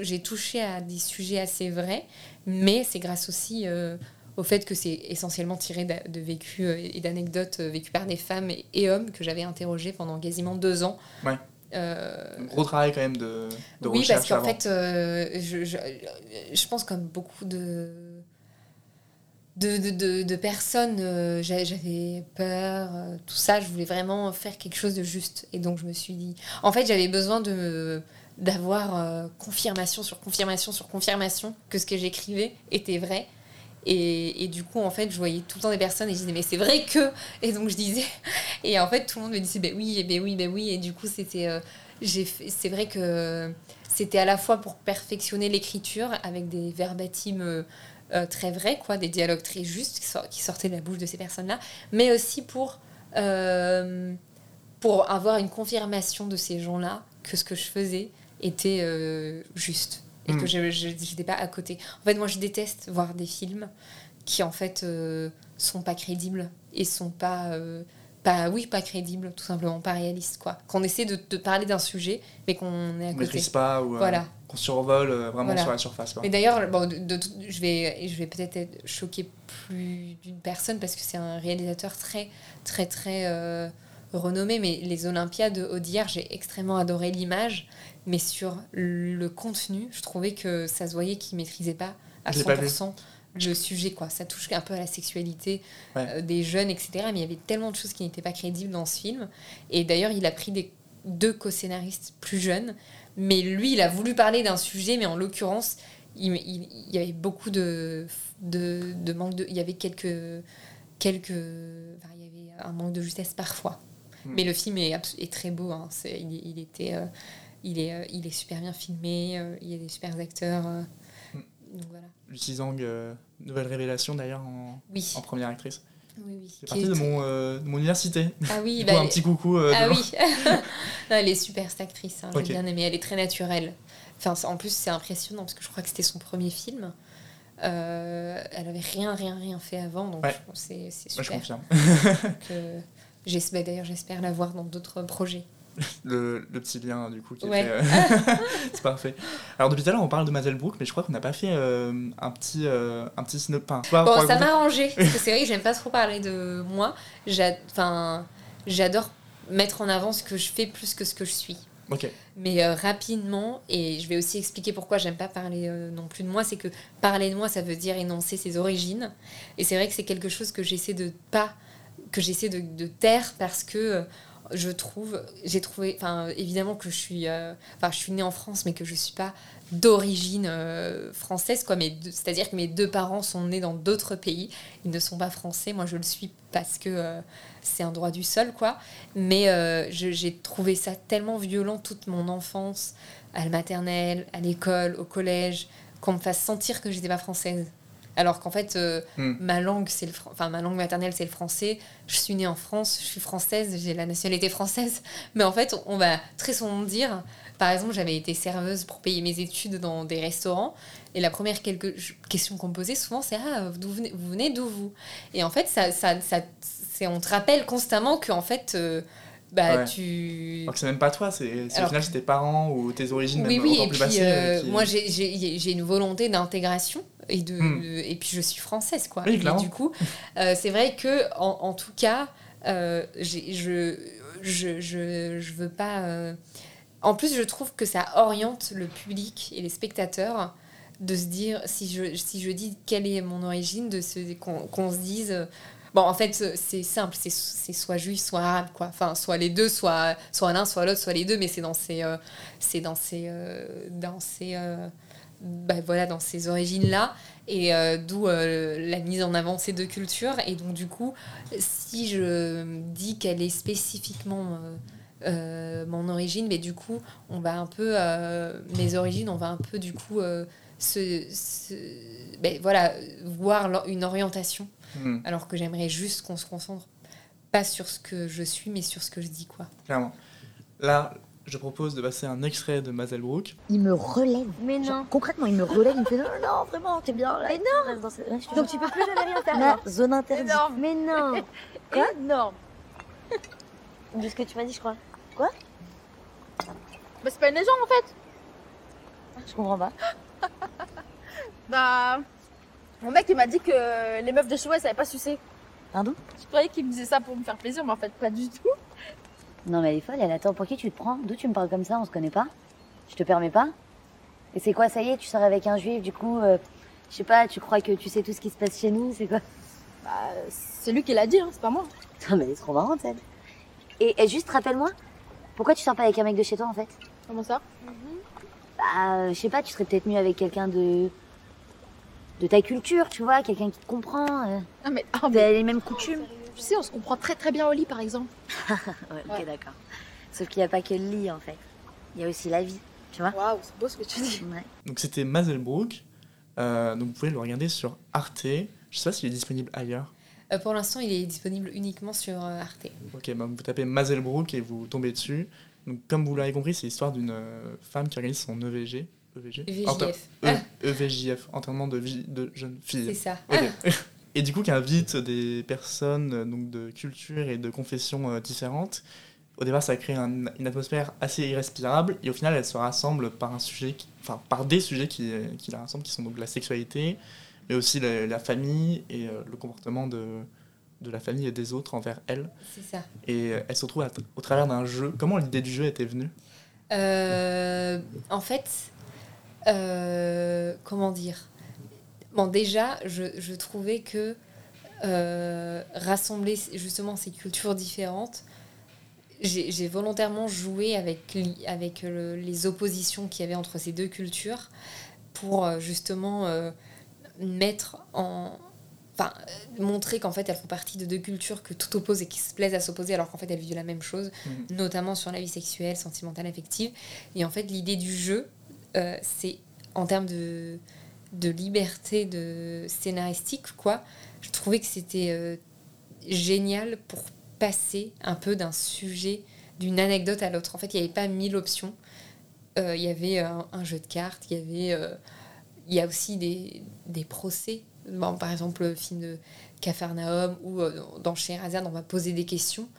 j'ai touché à des sujets assez vrais, mais c'est grâce aussi euh, au fait que c'est essentiellement tiré d'a- de vécus euh, et d'anecdotes euh, vécues par des femmes et, et hommes que j'avais interrogés pendant quasiment deux ans. Ouais. Euh, Un gros travail quand même de, de oui, recherche parce qu'en fait, euh, je, je, je pense comme beaucoup de, de, de, personnes, euh, j'a- j'avais peur, euh, tout ça, je voulais vraiment faire quelque chose de juste. Et donc je me suis dit, en fait, j'avais besoin de d'avoir euh, confirmation sur confirmation sur confirmation que ce que j'écrivais était vrai. Et, et du coup, en fait, je voyais tout le temps des personnes et je disais, mais c'est vrai que. Et donc je disais. Et en fait, tout le monde me disait, ben oui, ben oui, ben oui. Et du coup, c'était. c'est vrai que c'était à la fois pour perfectionner l'écriture avec des verbatims euh, très vrais, quoi, des dialogues très justes qui, sor- qui sortaient de la bouche de ces personnes-là, mais aussi pour, euh, pour avoir une confirmation de ces gens-là que ce que je faisais était euh, juste et que je n'étais pas à côté. En fait, moi, je déteste voir des films qui, en fait, sont pas crédibles et sont pas, pas, oui, pas crédible, tout simplement, pas réaliste, quoi. Qu'on essaie de, de parler d'un sujet, mais qu'on est à On côté. pas ou euh, qu'on survole euh, vraiment Voilà. sur la surface. quoi. Mais d'ailleurs, bon, de- de- je vais, je vais peut-être être choquée plus d'une personne parce que c'est un réalisateur très, très, très euh, renommé. Mais les Olympiades Audiard, j'ai extrêmement adoré l'image. Mais sur le contenu, je trouvais que ça se voyait qu'il maîtrisait pas à Je l'ai pas vu. 100% le sujet. Quoi. Ça touche un peu à la sexualité Ouais. euh, des jeunes, etc. Mais il y avait tellement de choses qui n'étaient pas crédibles dans ce film. Et d'ailleurs, il a pris des, deux co-scénaristes plus jeunes. Mais lui, il a voulu parler d'un sujet, mais en l'occurrence, il, il- il y avait beaucoup de, de, de manque de. Il y avait quelques. quelques enfin, il y avait un manque de justesse parfois. Hmm. Mais le film est, très beau. hein. Il, il était. euh, il, est, euh, il est super bien filmé, euh, il y a des super acteurs. euh. Donc voilà. Lucie Zhang, euh, nouvelle révélation d'ailleurs en, Oui. en première actrice. oui, oui. C'est est de mon, euh, de mon université. Ah oui, Du bah, coup, un petit coucou. euh, Ah oui, Non, elle est super cette actrice, hein, j'ai bien aimé, elle est très naturelle. Enfin, en plus, c'est impressionnant parce que je crois que c'était son premier film. Euh, elle avait rien, rien, rien fait avant, donc Ouais. c'est Moi, je super. confirme. J'espère- D'ailleurs, j'espère la voir dans d'autres projets. Le, le petit lien, du coup, qui Ouais. était, euh, c'est parfait. Alors, depuis tout à l'heure, on parle de Mazel Brook, mais je crois qu'on n'a pas fait euh, un petit, euh, un petit synop- enfin, pas pour Bon, ça m'a arrangé, parce que c'est vrai que j'aime pas trop parler de moi. Enfin, j'adore mettre en avant ce que je fais plus que ce que je suis. Mais euh, rapidement, et je vais aussi expliquer pourquoi j'aime pas parler euh, non plus de moi, c'est que parler de moi, ça veut dire énoncer ses origines. Et c'est vrai que c'est quelque chose que j'essaie de pas, que j'essaie de, de taire parce que je trouve, j'ai trouvé, enfin évidemment que je suis, euh, enfin je suis née en France, mais que je suis pas d'origine euh, française, quoi. Mais c'est-à-dire que mes deux parents sont nés dans d'autres pays, ils ne sont pas français. Moi, je le suis parce que euh, c'est un droit du sol, quoi. Mais j'ai trouvé ça tellement violent toute mon enfance, à la maternelle, à l'école, au collège, qu'on me fasse sentir que j'étais pas française. Alors qu'en fait, euh, Hmm. ma langue, c'est le, enfin ma langue maternelle, c'est le français. Je suis née en France, je suis française, j'ai la nationalité française. Mais en fait, on va très souvent dire, par exemple, j'avais été serveuse pour payer mes études dans des restaurants, et la première quelque- question qu'on me posait souvent, c'est ah, d'où venez, vous venez d'où vous? Et en fait, ça, ça, ça, c'est, on te rappelle constamment que en fait, euh, bah Ouais. tu Alors que c'est même pas toi, c'est au final c'est tes parents ou tes origines oui, même oui, encore et plus puis euh, qui- moi j'ai une volonté d'intégration et, de, Hmm. de- et puis je suis française quoi. Oui, et du coup, euh, c'est vrai que en, en tout cas, euh, je, je, je, je veux pas. euh, En plus, je trouve que ça oriente le public et les spectateurs de se dire, si je, si je dis quelle est mon origine, de se, qu'on, se dise. euh, Bon, en fait, c'est simple, c'est, soit juif, soit arabe, quoi. Enfin, soit les deux, soit, soit l'un, soit l'autre, soit les deux, mais c'est dans ces, c'est dans ces, dans ces, bah, voilà, dans ces origines-là, et euh, d'où euh, la mise en avant de ces deux cultures. Et donc, du coup, si je dis qu'elle est spécifiquement euh, mon origine, mais du coup, on va un peu, mes origines, on va un peu, du coup, se, se- ben, voilà, voir une orientation, Hmm, alors que j'aimerais juste qu'on se concentre pas sur ce que je suis, mais sur ce que je dis, quoi. clairement. Là, je propose de passer un extrait de Mazel Brook. Il me relève. Mais Genre, non. concrètement, il me relève, il me fait non, non, vraiment, t'es bien là. Mais non dans je te Donc tu peux plus jamais rien faire. La zone interdite. Énorme. Mais non. Quoi Énorme. De ce que tu m'as dit, je crois. Bah, c'est pas une légende en fait. Je comprends pas. Bah. Mon mec il m'a dit que les meufs de chez moi elles savaient pas sucer. Pardon Je croyais qu'il me disait ça pour me faire plaisir, mais en fait pas du tout. Non, mais elle est folle, elle attend. Pour qui tu te prends? D'où tu me parles comme ça? On se connaît pas? Je te permets pas? Et c'est quoi, ça y est, tu sors avec un juif, du coup, euh, je sais pas, tu crois que tu sais tout ce qui se passe chez nous C'est quoi? Bah, c'est lui qui l'a dit, hein, c'est pas moi. Non, mais elle est trop marrante, elle. Et, et juste, rappelle-moi, pourquoi tu sors pas avec un mec de chez toi, en fait? Comment ça? Bah, euh, je sais pas, tu serais peut-être mieux avec quelqu'un de. de ta culture, tu vois, quelqu'un qui te comprend. Euh, Ah mais, vous mais les mêmes coutumes. Tu sais, on se comprend très très bien au lit par exemple. Ouais, ok, Ouais. d'accord. Sauf qu'il n'y a pas que le lit, en fait. Il y a aussi la vie, tu vois Waouh, c'est beau ce que tu dis. Ouais. Donc c'était Mazel Brook. Euh, donc vous pouvez le regarder sur Arte. Je sais pas s'il est disponible ailleurs. Euh, pour l'instant, il est disponible uniquement sur euh, Arte. Ok, bah, vous tapez Mazel Brook et vous tombez dessus. Donc comme vous l'avez compris, c'est l'histoire d'une euh, femme qui organise son EVG. EVG VJF. Enter- E- EVJF, enterrement de, vie, de jeune C'est fille. ça. Ok. et du coup qui invite des personnes euh, donc de cultures et de confessions euh, différentes. Au départ, ça crée un- une atmosphère assez irrespirable et au final, elles se rassemblent par un sujet, qui- enfin par des sujets qui, euh, qui la rassemblent, qui sont donc la sexualité, mais aussi la, la famille et le comportement de, de la famille et des autres envers elles. C'est ça. Et elles se retrouvent à- au travers d'un jeu. Comment l'idée du jeu était venue? Euh, en fait, euh, comment dire? Bon, déjà, je, je trouvais que euh, rassembler justement ces cultures différentes, j'ai volontairement joué avec, le- les oppositions qu'il y avait entre ces deux cultures pour euh, justement euh, mettre en. Enfin, euh, montrer qu'en fait elles font partie de deux cultures que tout oppose et qui se plaisent à s'opposer alors qu'en fait elles vivent la même chose, Mhm. notamment sur la vie sexuelle, sentimentale, affective. Et en fait, l'idée du jeu, euh, c'est en termes de, de liberté de scénaristique, quoi. Je trouvais que c'était euh, génial pour passer un peu d'un sujet, d'une anecdote à l'autre. En fait, il n'y avait pas mille options. Euh, Il y avait un, un jeu de cartes, il y avait. euh, il y a aussi des, des procès. Bon, par exemple, le film de Capharnaüm ou euh, dans Scheherazade, on va poser des questions.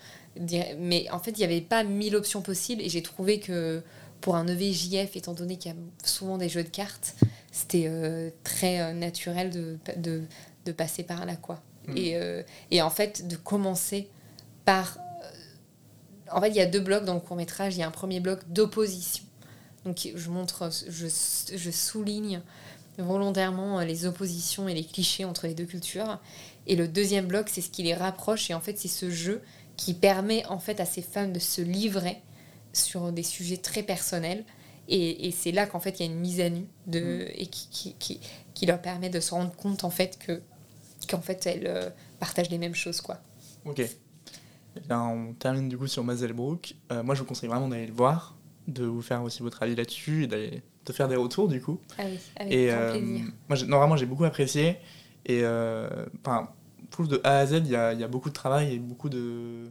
Mais en fait, il n'y avait pas mille options possibles et j'ai trouvé que pour un EVJF, étant donné qu'il y a souvent des jeux de cartes, c'était euh, très euh, naturel de, de, de passer par là. Quoi. Mhm. Et, euh, et en fait, de commencer par. En fait, il y a deux blocs dans le court métrage. Il y a un premier bloc d'opposition. Donc, je montre, je, je souligne volontairement les oppositions et les clichés entre les deux cultures. Et le deuxième bloc, c'est ce qui les rapproche. Et en fait, c'est ce jeu qui permet en fait à ces femmes de se livrer sur des sujets très personnels. Et, et c'est là qu'en fait il y a une mise à nu de, et qui, qui, qui, qui leur permet de se rendre compte en fait que qu'en fait elles euh, partagent les mêmes choses quoi. Ok. Eh bien, on termine du coup sur Mazelbrook. Euh, moi, je vous conseille vraiment d'aller le voir, de vous faire aussi votre avis là-dessus et d'aller de faire des retours du coup. Ah oui, avec et grand euh, plaisir. moi, non, vraiment, j'ai beaucoup apprécié. Et euh, enfin, je trouve de A à Z, il y a, y a beaucoup de travail et beaucoup de,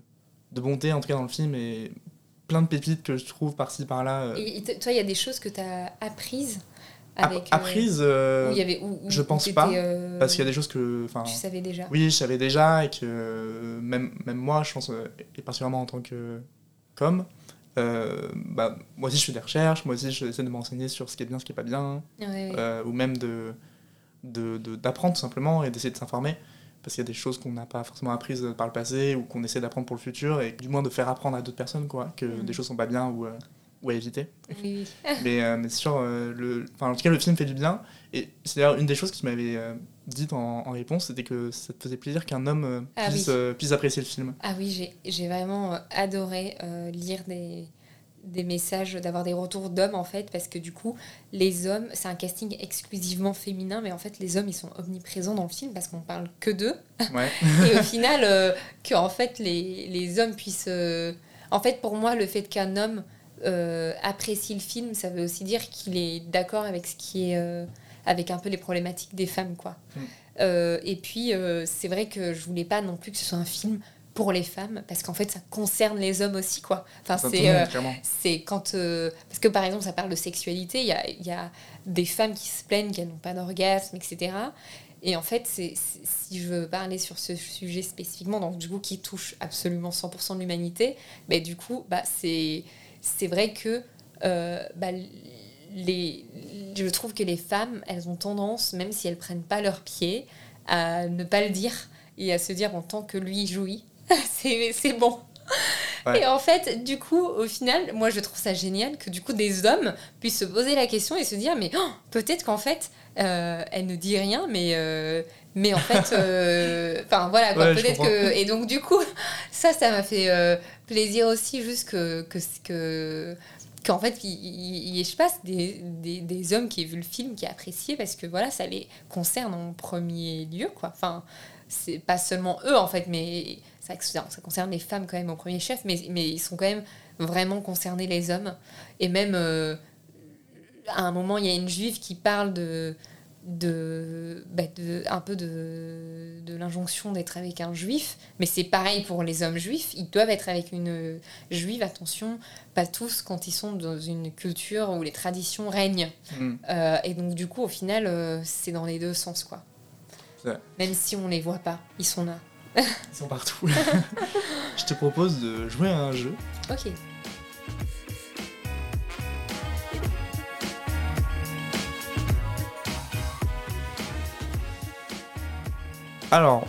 de bonté en tout cas dans le film et plein de pépites que je trouve par-ci par-là. euh, Et, toi, il y a des choses que tu as apprises app- avec. euh, apprises, euh, où il y avait, où- où- je pense pas, euh, parce qu'il y a des choses que. Tu savais déjà. Oui, je savais déjà et que euh, même, même moi, je pense, euh, et particulièrement en tant que com, euh, bah, moi aussi je fais des recherches, moi aussi j'essaie de m'enseigner sur ce qui est bien, ce qui est pas bien, Ouais, ouais. euh, ou même de de- de- d'apprendre tout simplement et d'essayer de s'informer, parce qu'il y a des choses qu'on n'a pas forcément apprises par le passé ou qu'on essaie d'apprendre pour le futur, et du moins de faire apprendre à d'autres personnes quoi, que Mhm. des choses sont pas bien ou, euh, ou à éviter. Oui, oui. Mais, euh, mais c'est sûr, euh, le, en tout cas, le film fait du bien. Et c'est d'ailleurs une des choses que tu m'avais euh, dites en, en réponse, c'était que ça te faisait plaisir qu'un homme Ah puisse, oui. puisse apprécier le film. Ah oui, j'ai- vraiment adoré lire des, des messages, d'avoir des retours d'hommes en fait, parce que du coup, les hommes, c'est un casting exclusivement féminin, mais en fait, les hommes, ils sont omniprésents dans le film parce qu'on parle que d'eux. Ouais. Et au final, euh, que en fait, les, les hommes puissent. euh, En fait, pour moi, le fait qu'un homme euh, apprécie le film, ça veut aussi dire qu'il est d'accord avec ce qui est. avec un peu les problématiques des femmes, quoi. Mm. Euh, et puis, c'est vrai que je voulais pas non plus que ce soit un film pour les femmes, parce qu'en fait, ça concerne les hommes aussi, quoi. Enfin, c'est. euh, c'est quand. euh, parce que par exemple, ça parle de sexualité, il y a, y a des femmes qui se plaignent qu'elles n'ont pas d'orgasme, etc. Et en fait, c'est, si je veux parler sur ce sujet spécifiquement, donc du coup, qui touche absolument 100% de l'humanité, mais du coup, bah, c'est, c'est vrai que euh, bah, les, je trouve que les femmes, elles ont tendance, même si elles prennent pas leurs pieds, à ne pas le dire et à se dire en tant que lui jouit, c'est, bon. Ouais. Et en fait, du coup, au final, moi je trouve ça génial que du coup des hommes puissent se poser la question et se dire mais oh, peut-être qu'en fait euh, elle ne dit rien, mais euh, mais en fait, euh, enfin voilà quoi, Ouais, je peut-être que et donc du coup ça ça m'a fait plaisir aussi juste que que que qu'en fait il, il, il- je sais pas des, des, des hommes qui aient vu le film qui appréciaient parce que voilà ça les concerne en premier lieu quoi enfin c'est pas seulement eux en fait mais ça, ça concerne les femmes quand même au premier chef mais, mais ils sont quand même vraiment concernés les hommes et même euh, à un moment il y a une juive qui parle de de, bah, de un peu de, de l'injonction d'être avec un juif mais c'est pareil pour les hommes juifs ils doivent être avec une juive attention pas tous quand ils sont dans une culture où les traditions règnent Mm. Euh, et donc du coup au final euh, c'est dans les deux sens quoi. Même si on les voit pas, ils sont là. Ils sont partout. Je te propose de jouer à un jeu. Ok. Alors,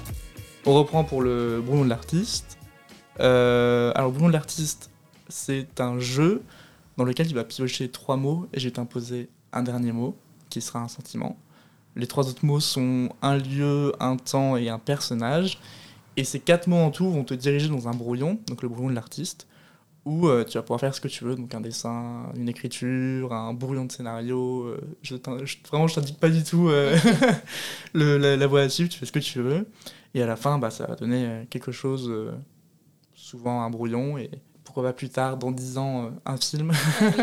on reprend pour le brouillon de l'artiste. Euh, alors, le brouillon de l'artiste, c'est un jeu dans lequel tu vas piocher trois mots et je vais t'imposer un dernier mot qui sera un sentiment. Les trois autres mots sont un lieu, un temps et un personnage. Et ces quatre mots en tout vont te diriger dans un brouillon, donc le brouillon de l'artiste, où euh, tu vas pouvoir faire ce que tu veux, donc un dessin, une écriture, un brouillon de scénario. euh, je je- vraiment, je t'indique pas du tout euh, le, la, la voie à suivre, tu fais ce que tu veux. Et à la fin, bah, ça va donner euh, quelque chose, souvent un brouillon, et pourquoi pas plus tard, dans 10 ans, un film.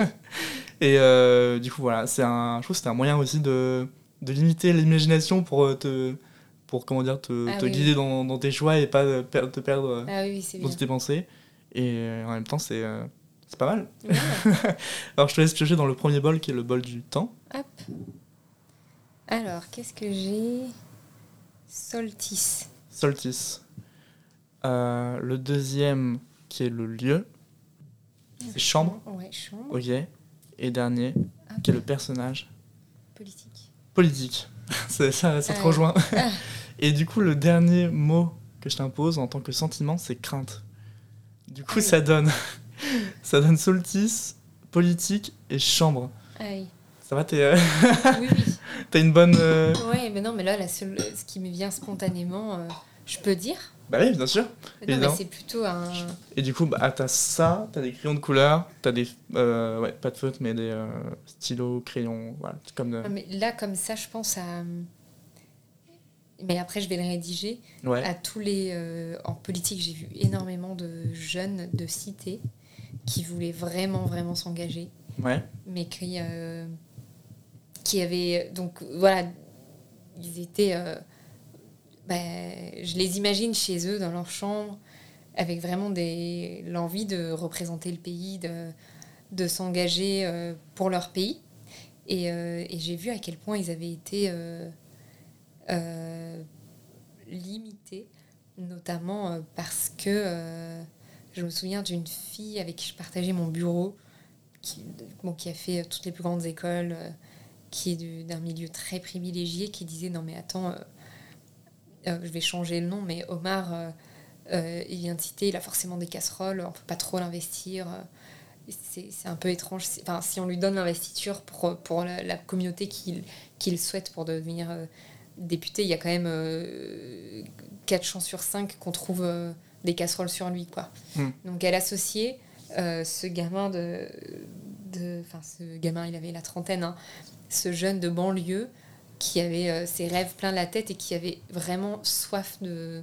et euh, du coup, voilà, c'est un, je trouve que c'est un moyen aussi de, de limiter l'imagination pour te, pour comment dire, te, Ah te oui. guider dans, dans tes choix et pas euh, te perdre euh, Ah oui, dans bien. tes pensées. Et euh, en même temps, c'est c'est pas mal. Ouais. Alors, je te laisse piocher dans le premier bol qui est le bol du temps. Hop. Alors, qu'est-ce que j'ai? Solstice. Euh, le deuxième qui est le lieu. C'est chambre. Ouais, chambre. Ok. Et dernier qui est le personnage. Politique. Politique. ça, ça, te rejoint. Et du coup, le dernier mot que je t'impose en tant que sentiment, c'est crainte. Du coup, ça donne. ça donne solstice, politique et chambre. Aïe. Ça va, t'es, euh, Oui, oui. t'as une bonne. euh, Ouais, mais non, mais là, la seule, ce qui me vient spontanément, euh, je peux dire. Bah oui, bien sûr. Non, mais c'est plutôt un. Et du coup, bah, t'as ça, t'as des crayons de couleur, t'as des. euh, ouais, pas de feutre, mais des euh, stylos, crayons, voilà. Comme. de- Non, mais là, comme ça, je pense à. Mais après, je vais le rédiger. Ouais. À tous les. euh, en politique, j'ai vu énormément de jeunes de cité qui voulaient vraiment, vraiment s'engager. Ouais. mais qui, qui avaient. Donc voilà, ils étaient. Ben, je les imagine chez eux, dans leur chambre, avec vraiment des- l'envie de représenter le pays, de, de s'engager euh, pour leur pays. Et, euh, et j'ai vu à quel point ils avaient été euh, limités, notamment parce que je me souviens d'une fille avec qui je partageais mon bureau, qui, qui a fait toutes les plus grandes écoles, qui est du- d'un milieu très privilégié, qui disait non mais attends, euh, je vais changer le nom, mais Omar, euh, euh, il vient de citer, il a forcément des casseroles, on peut pas trop l'investir. euh, c'est c'est un peu étrange. Enfin, si on lui donne l'investiture pour, pour la, la communauté qu'il qu'il souhaite pour devenir député, il y a quand même euh, 4 chances sur 5 qu'on trouve des casseroles sur lui. Quoi. Hmm. Donc elle associait ce gamin de- Enfin, ce gamin, il avait la trentaine, hein, ce jeune de banlieue qui avait euh, ses rêves plein la tête et qui avait vraiment soif de...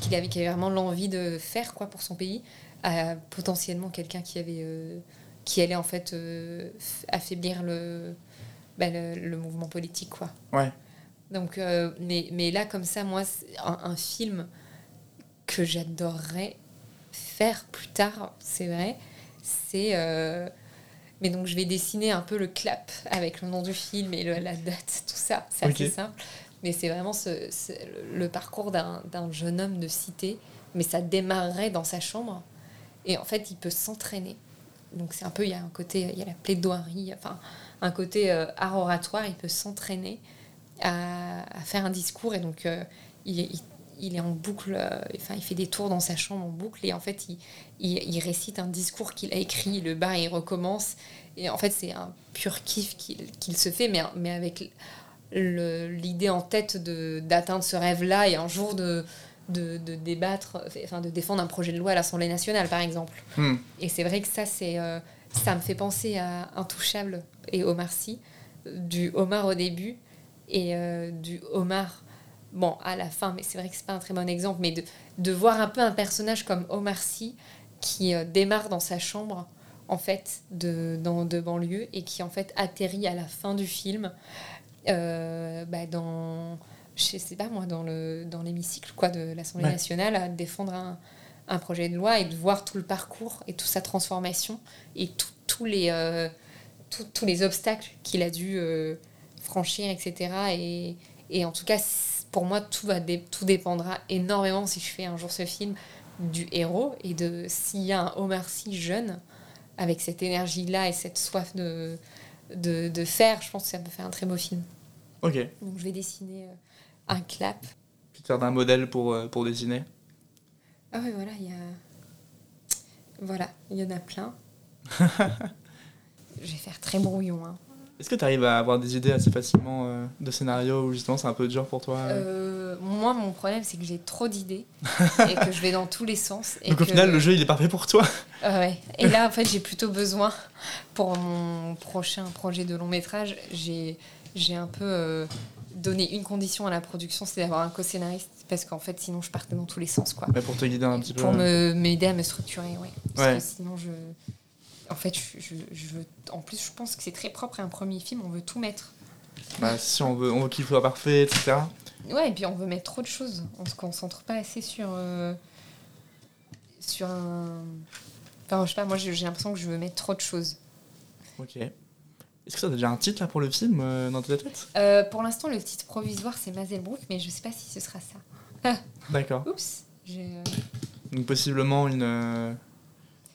qu'il avait, qui avait vraiment l'envie de faire quoi pour son pays, à potentiellement quelqu'un qui avait... euh, qui allait en fait euh, affaiblir le, bah, le, le mouvement politique quoi. Ouais. Donc, euh, mais, mais là, comme ça, moi, un, un film que j'adorerais faire plus tard, c'est vrai, c'est. euh, mais donc, je vais dessiner un peu le clap avec le nom du film et le- la date, tout ça. C'est assez simple. Mais c'est vraiment ce, ce- le parcours d'un d'un jeune homme de cité. Mais ça démarrerait dans sa chambre. Et en fait, il peut s'entraîner. Donc, c'est un peu. Il y a un côté. Il y a la plaidoirie, enfin, un côté euh, art oratoire. Il peut s'entraîner à, à faire un discours. Et donc, euh, il, il- il est en boucle. euh, Enfin, il fait des tours dans sa chambre en boucle. Et en fait, il, il, il récite un discours qu'il a écrit. Le bat, il recommence. Et en fait, c'est un pur kiff qu'il qu'il se fait, mais, mais avec l'idée en tête d'atteindre ce rêve-là et un jour de, de, de débattre, enfin de défendre un projet de loi à l'Assemblée nationale, par exemple. Hmm. Et c'est vrai que ça, c'est, euh, ça me fait penser à Intouchable et Omar Sy, du Omar au début et euh, du Omar, bon, à la fin, mais c'est vrai que c'est pas un très bon exemple, mais de, de voir un peu un personnage comme Omar Sy qui euh, démarre dans sa chambre, en fait, de, dans, de banlieue et qui, en fait, atterrit à la fin du film euh, bah, dans, je sais pas moi, dans, le, dans l'hémicycle quoi, de l'Assemblée Ouais. nationale à défendre un, un projet de loi et de voir tout le parcours et toute sa transformation et tout- tous les, euh, tout- tous les obstacles qu'il a dû euh, franchir, etc. Et, et en tout cas, pour moi, tout, va dé- tout dépendra énormément si je fais un jour ce film du héros et de s'il y a un Omar Sy jeune avec cette énergie-là et cette soif de, de, de faire, je pense que ça peut faire un très beau film. Ok. Donc je vais dessiner euh, un clap. Puis te faire d'un modèle pour, euh, pour dessiner? Ah ouais, voilà, il y a... Voilà, il y en a plein. je vais faire très brouillon. Hein. Est-ce que tu arrives à avoir des idées assez facilement euh, de scénarios ou justement c'est un peu dur pour toi euh Euh, moi, mon problème, c'est que j'ai trop d'idées et que je vais dans tous les sens. Et Donc au que- final, le jeu il est parfait pour toi. Ah ouais. Et là, en fait, j'ai plutôt besoin, pour mon prochain projet de long métrage, j'ai j'ai un peu donné une condition à la production, c'est d'avoir un co-scénariste, parce qu'en fait, sinon, je partais dans tous les sens, quoi. Pour te guider un petit peu. Pour me m'aider à me structurer, ouais. Parce Ouais. que sinon, je... En fait, je, veux... En plus, je pense que c'est très propre à un premier film, on veut tout mettre. Bah, si on veut, on veut qu'il soit parfait, etc. Ouais, et puis on veut mettre trop de choses. On se concentre pas assez sur... euh, Sur un... Enfin, je sais pas, moi, j'ai l'impression que je veux mettre trop de choses. Ok. Est-ce que ça a déjà un titre là pour le film euh, dans ta tête? Euh, pour l'instant, le titre provisoire, c'est Mazelbrook, mais je sais pas si ce sera ça. D'accord. Oups Donc possiblement une,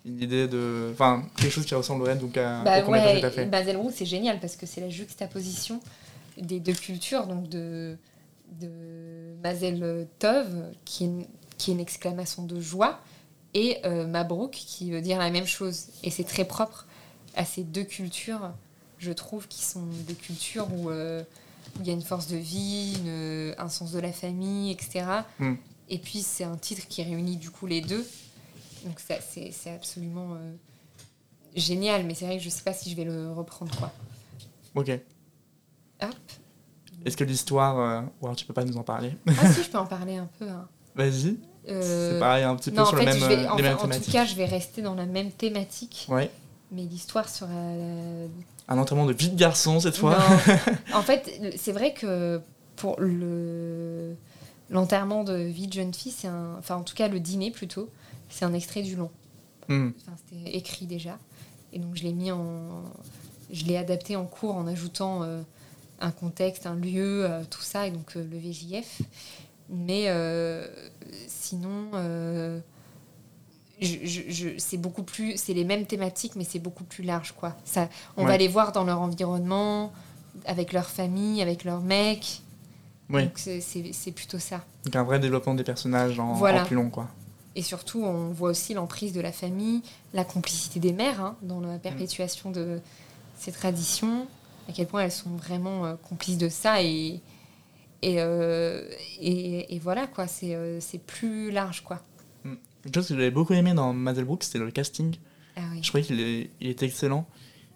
une idée de. Enfin, quelque chose qui ressemblerait donc à Bah au ouais, fait. Mazelbrook, c'est génial parce que c'est la juxtaposition des deux cultures, donc de, de Mazel Tov, qui est, une, qui est une exclamation de joie, et euh, Mabrouk, qui veut dire la même chose. Et c'est très propre à ces deux cultures, je trouve, qui sont des cultures où euh, il y a une force de vie, une- un sens de la famille, etc. Hmm. Et puis c'est un titre qui réunit du coup les deux. Donc ça, c'est c'est absolument euh, génial, mais c'est vrai que je sais pas si je vais le reprendre quoi. Ok. Hop. Est-ce que l'histoire. euh, Ou alors tu peux pas nous en parler? Ah si, je peux en parler un peu. hein. Vas-y. Euh, C'est pareil, un petit peu non, sur fait, le même, vais, les mêmes en tout thématiques. cas, je vais rester dans la même thématique, Ouais. mais l'histoire sera. Un entraînement de vie de garçon cette fois. En fait, c'est vrai que pour le l'enterrement de vie de jeune fille, c'est un, enfin en tout cas le dîner plutôt, c'est un extrait du long. Hmm. Enfin, c'était écrit déjà. Et donc je l'ai mis en. Je l'ai adapté en cours en ajoutant euh, un contexte, un lieu, euh, tout ça, et donc euh, le VJF. Mais sinon, je- je- je- c'est beaucoup plus. C'est les mêmes thématiques, mais c'est beaucoup plus large, quoi. Ça, on Ouais. va les voir dans leur environnement, avec leur famille, avec leur mec. Oui. Donc c'est plutôt ça. Donc un vrai développement des personnages en, Voilà. en plus long quoi. Et surtout, on voit aussi l'emprise de la famille, la complicité des mères hein, dans la perpétuation de ces traditions, à quel point elles sont vraiment euh, complices de ça. Et, et, euh, et, et voilà, quoi, c'est euh, plus large, quoi. Quelque chose que j'avais beaucoup aimé dans Mazelbrook, c'était le casting. Ah oui. Je trouvais qu'il était excellent.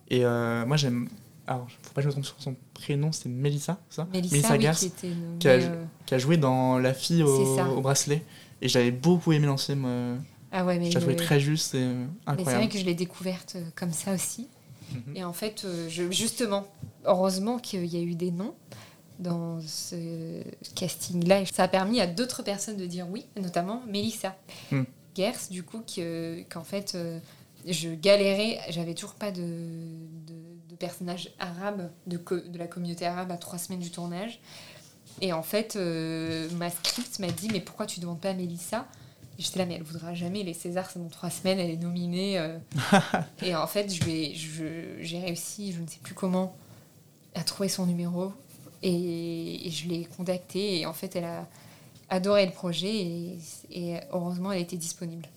Et euh, moi j'aime. Alors, faut pas que je me trompe sur son prénom, c'est Melissa, c'est ça Mélissa, oui, Gers, qui était nommée, qui a- qui a joué dans La fille au bracelet. Et j'avais beaucoup aimé l'ancien. euh, Ah ouais, mais, je la trouvais le- très juste et euh, mais c'est vrai incroyable. que je l'ai découverte euh, comme ça aussi. Mhm. Et en fait, je, justement, heureusement qu'il y a eu des noms dans ce casting-là. Ça a permis à d'autres personnes de dire oui, notamment Mélissa Hmm. Gers, du coup, qui, qu'en fait, je galérais, j'avais toujours pas de, de, de personnage arabe, de, de la communauté arabe à trois semaines du tournage. Et en fait, euh, ma script m'a dit, mais pourquoi tu demandes pas à Mélissa? J'étais là, mais elle voudra jamais. Les Césars, c'est dans trois semaines, elle est nominée. euh. et en fait, je- j'ai réussi, je ne sais plus comment, à trouver son numéro. Et, et je l'ai contactée. Et en fait, elle a adoré le projet. Et, et heureusement, elle était disponible.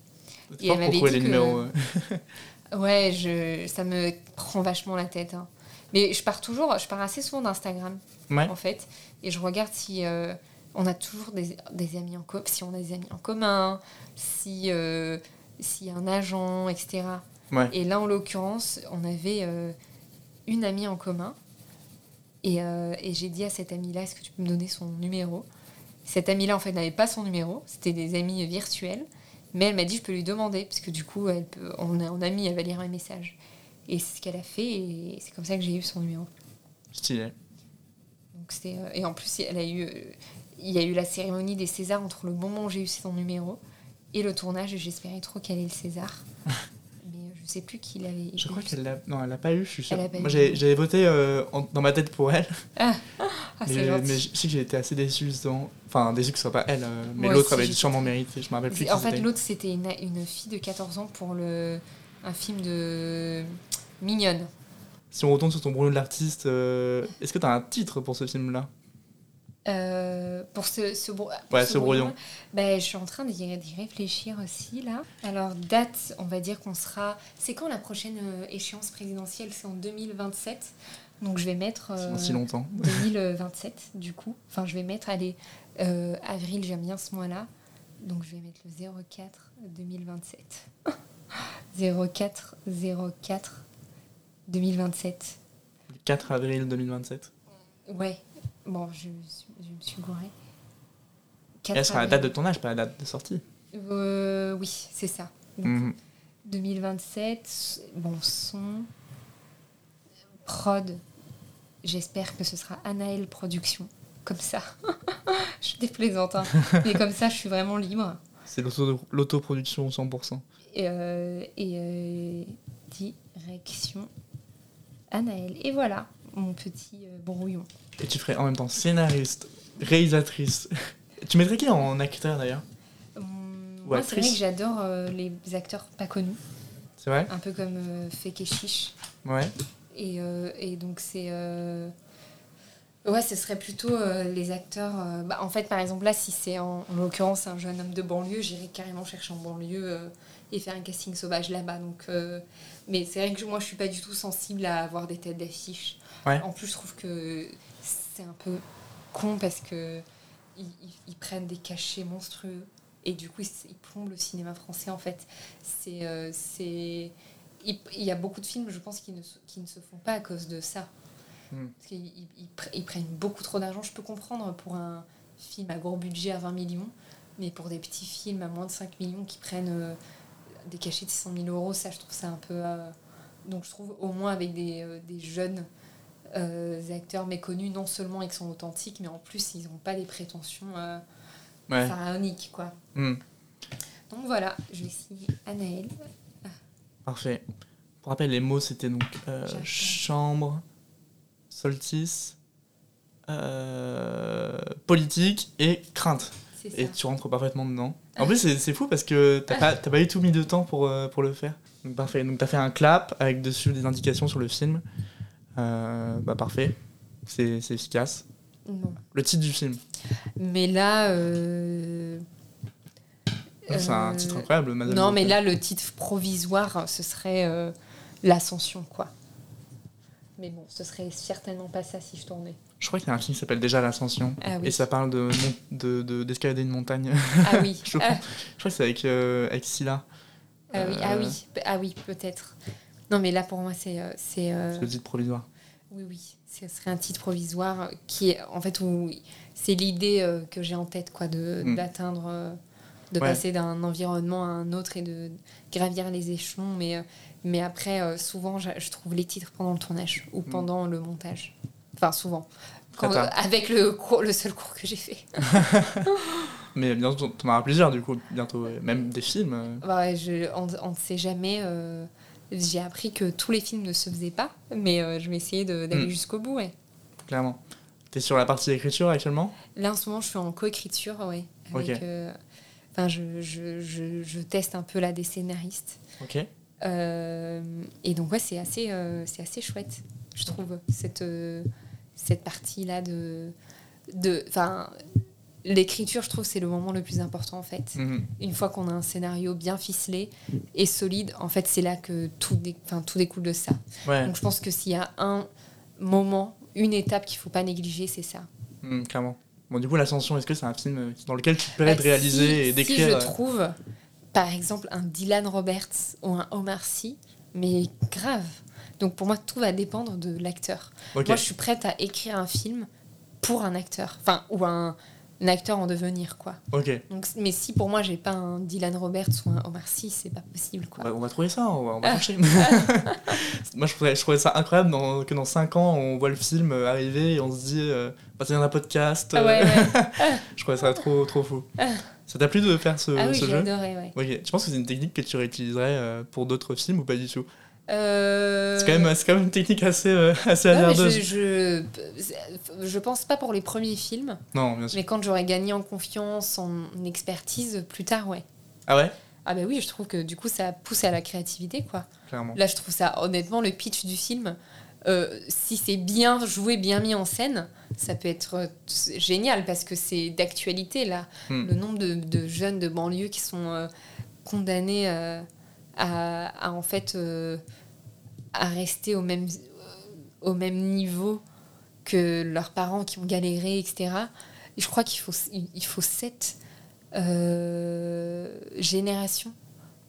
Et elle m'avait dit les que- numéros. Ouais, je, ça me prend vachement la tête. hein. Mais je pars toujours, je pars assez souvent d'Instagram, Ouais. en fait. Et je regarde si euh, on a toujours des, des amis en commun, si on a des amis en commun, si euh, s'il y a un agent, etc. Ouais. Et là, en l'occurrence, on avait euh, une amie en commun. Et, et j'ai dit à cette amie-là, est-ce que tu peux me donner son numéro? Cette amie-là, en fait, n'avait pas son numéro. C'était des amis virtuels. Mais elle m'a dit, je peux lui demander, parce que du coup, elle peut, on est en ami, elle va lire mes messages. Et c'est ce qu'elle a fait, et c'est comme ça que j'ai eu son numéro. Stylé. Euh, et en plus, elle a eu, euh, il y a eu la cérémonie des Césars entre le moment où j'ai eu son numéro et le tournage, j'espérais trop qu'elle ait le César. Mais euh, je sais plus qui l'avait. Je crois qu'elle l'a. Non, elle l'a pas eu, je suis sûr. Elle l'a pas Moi, eu. j'avais voté euh, en- dans ma tête pour elle. Ah, c'est mais, je sais que j'ai été assez déçu, justement. Enfin, déçu que ce soit pas elle, euh, mais Moi l'autre aussi, avait sûrement mérité. Je me rappelle plus En fait, c'était. l'autre, c'était une, une fille de 14 ans pour le, un film de Mignonne. Si on retourne sur ton Bruno de l'artiste, euh, est-ce que t'as un titre pour ce film-là? Euh, pour ce, ce, bro- Ouais, ce brouillon. ben, je suis en train d'y d'y réfléchir aussi là. Alors date, on va dire qu'on sera. C'est quand la prochaine euh, échéance présidentielle? C'est en 2027. Donc je vais mettre C'est euh, si longtemps. 2027 du coup. Enfin je vais mettre allez avril j'aime bien ce mois-là. Donc je vais mettre le 04 2027. 04 04 2027. Le 4 avril 2027. Ouais. Bon je, me suis- je me suis gourée. Elle sera la 4 date de ton âge, pas la date de sortie. Euh, oui, c'est ça. Donc, Mhm. 2027, bon son, prod, j'espère que ce sera Anaël Productions. Comme ça. je suis déplaisante, hein. mais comme ça, je suis vraiment libre. C'est l'auto- l'autoproduction 100%. Et, euh, et euh, direction Anaël. Et voilà, mon petit euh, brouillon. Et tu ferais en même temps scénariste, réalisatrice. tu mettrais qui en acteur d'ailleurs? Ou moi, c'est vrai que j'adore euh, les acteurs pas connus, C'est vrai? Un peu comme euh, Feke Chiche. Ouais. Et, euh, et donc c'est... euh, Ouais, ce serait plutôt euh, les acteurs... euh, bah, en fait, par exemple, là, si c'est en, en l'occurrence un jeune homme de banlieue, j'irais carrément chercher en banlieue euh, et faire un casting sauvage là-bas. Donc, euh, mais c'est vrai que moi, je suis pas du tout sensible à avoir des têtes d'affiche. Ouais. En plus, je trouve que c'est un peu con parce que ils, ils- ils prennent des cachets monstrueux et du coup, ils, ils plombent le cinéma français. En fait, c'est... euh, c'est il y a beaucoup de films, je pense, qui ne, se- qui ne se font pas à cause de ça. Hmm. Parce qu'ils ils- ils pr- ils prennent beaucoup trop d'argent. Je peux comprendre pour un film à gros budget à 20 millions, mais pour des petits films à moins de 5 millions qui prennent euh, des cachets de 600 000 euros, ça, je trouve ça un peu. euh, Donc, je trouve au moins avec des, euh, des jeunes euh, acteurs méconnus, non seulement ils sont authentiques, mais en plus, ils n'ont pas des prétentions Ouais. pharaoniques, quoi. Hmm. Donc voilà, je vais signer Anaël. Parfait. Pour rappel, les mots c'était donc euh, chambre, solstice, euh, politique et crainte. Et tu rentres parfaitement dedans. En plus, c'est fou parce que t'as pas, t'as pas du tout mis de temps pour, euh, pour le faire. Donc parfait. Donc t'as fait un clap avec dessus des indications sur le film. Euh, bah parfait. C'est efficace. Non. Le titre du film. Mais là. euh, c'est un titre incroyable, Madame. Non, mais là, le titre provisoire, ce serait euh, L'Ascension, quoi. Mais bon, ce serait certainement pas ça si je tournais. Je crois qu'il y a un film qui s'appelle déjà L'Ascension. Ah oui. Et ça parle de mon- de- de- d'escalader une montagne. Ah oui. Je ah, Je crois que c'est avec, euh, avec Scylla. ah oui, ah Euh, oui, ah oui, peut-être. Non, mais là, pour moi, c'est. euh, c'est euh, C'est le titre provisoire. Oui, oui, ce serait un titre provisoire qui est en fait où c'est l'idée que j'ai en tête quoi de Mm. d'atteindre, de Ouais. passer d'un environnement à un autre et de gravir les échelons. Mais mais après, souvent, je, je trouve les titres pendant le tournage ou pendant le montage. Enfin, souvent. Quand- tard. avec le cours, le seul cours que j'ai fait. Mais bien sûr, t'en auras plusieurs du coup, bientôt. Même des films. euh. Bah, je, on ne sait jamais. euh, j'ai appris que tous les films ne se faisaient pas, mais euh, je vais essayer d'aller Mm. jusqu'au bout. Ouais. clairement. T'es sur la partie écriture actuellement? Là, en ce moment, je suis en coécriture, ouais. Avec, euh, je, je, je, je teste un peu là des scénaristes. Ok. Euh, et donc, ouais, c'est assez, euh, c'est assez chouette, je trouve, cette, euh, cette partie-là de. de enfin, l'écriture, je trouve, c'est le moment le plus important, en fait. Mhm. Une fois qu'on a un scénario bien ficelé et solide, en fait, c'est là que tout, dé- tout découle de ça. Ouais, Donc, je pense que s'il y a un moment, une étape qu'il faut pas négliger, c'est ça. mhm, clairement. Bon, du coup, L'Ascension, est-ce que c'est un film dans lequel tu plairais Bah, de réaliser si- et Si d'écrire je euh, trouve, par exemple, un Dylan Roberts ou un Omar Sy, mais grave. Donc pour moi, tout va dépendre de l'acteur. Moi, je suis prête à écrire un film pour un acteur. Enfin, ou un, acteur en devenir, quoi. Ok. Donc, mais si pour moi, j'ai pas un Dylan Roberts ou un Omar Sy, c'est pas possible, quoi. On va, on va trouver ça, on va, on va chercher. Moi, je trouvais, je trouvais ça incroyable dans- que dans 5 ans, on voit le film euh, arriver et on se dit, euh, bah, tiens, un podcast. Ah ouais, euh, ouais. je trouvais ça trop, trop fou. Ah. Ça t'a plu de faire ce, ah oui, ce j'ai jeu? adoré, ouais. Ok. Tu penses que c'est une technique que tu réutiliserais euh, pour d'autres films ou pas du tout? Euh, C'est quand, même- quand même une technique assez, euh, assez je, je, je pense pas pour les premiers films, Non, bien sûr. mais quand j'aurai gagné en confiance, en expertise, plus tard, ouais. Ah ouais? Ah bah oui, je trouve que du coup, ça pousse à la créativité, quoi. Clairement. Là, je trouve ça, honnêtement, le pitch du film, euh, si c'est bien joué, bien mis en scène, ça peut être euh, génial parce que c'est d'actualité, là. Hmm. Le nombre de, de jeunes de banlieue qui sont condamnés à, à, en fait, euh, à rester au même, au même niveau que leurs parents qui ont galéré, etc. Et je crois qu'il faut, il faut sept euh, générations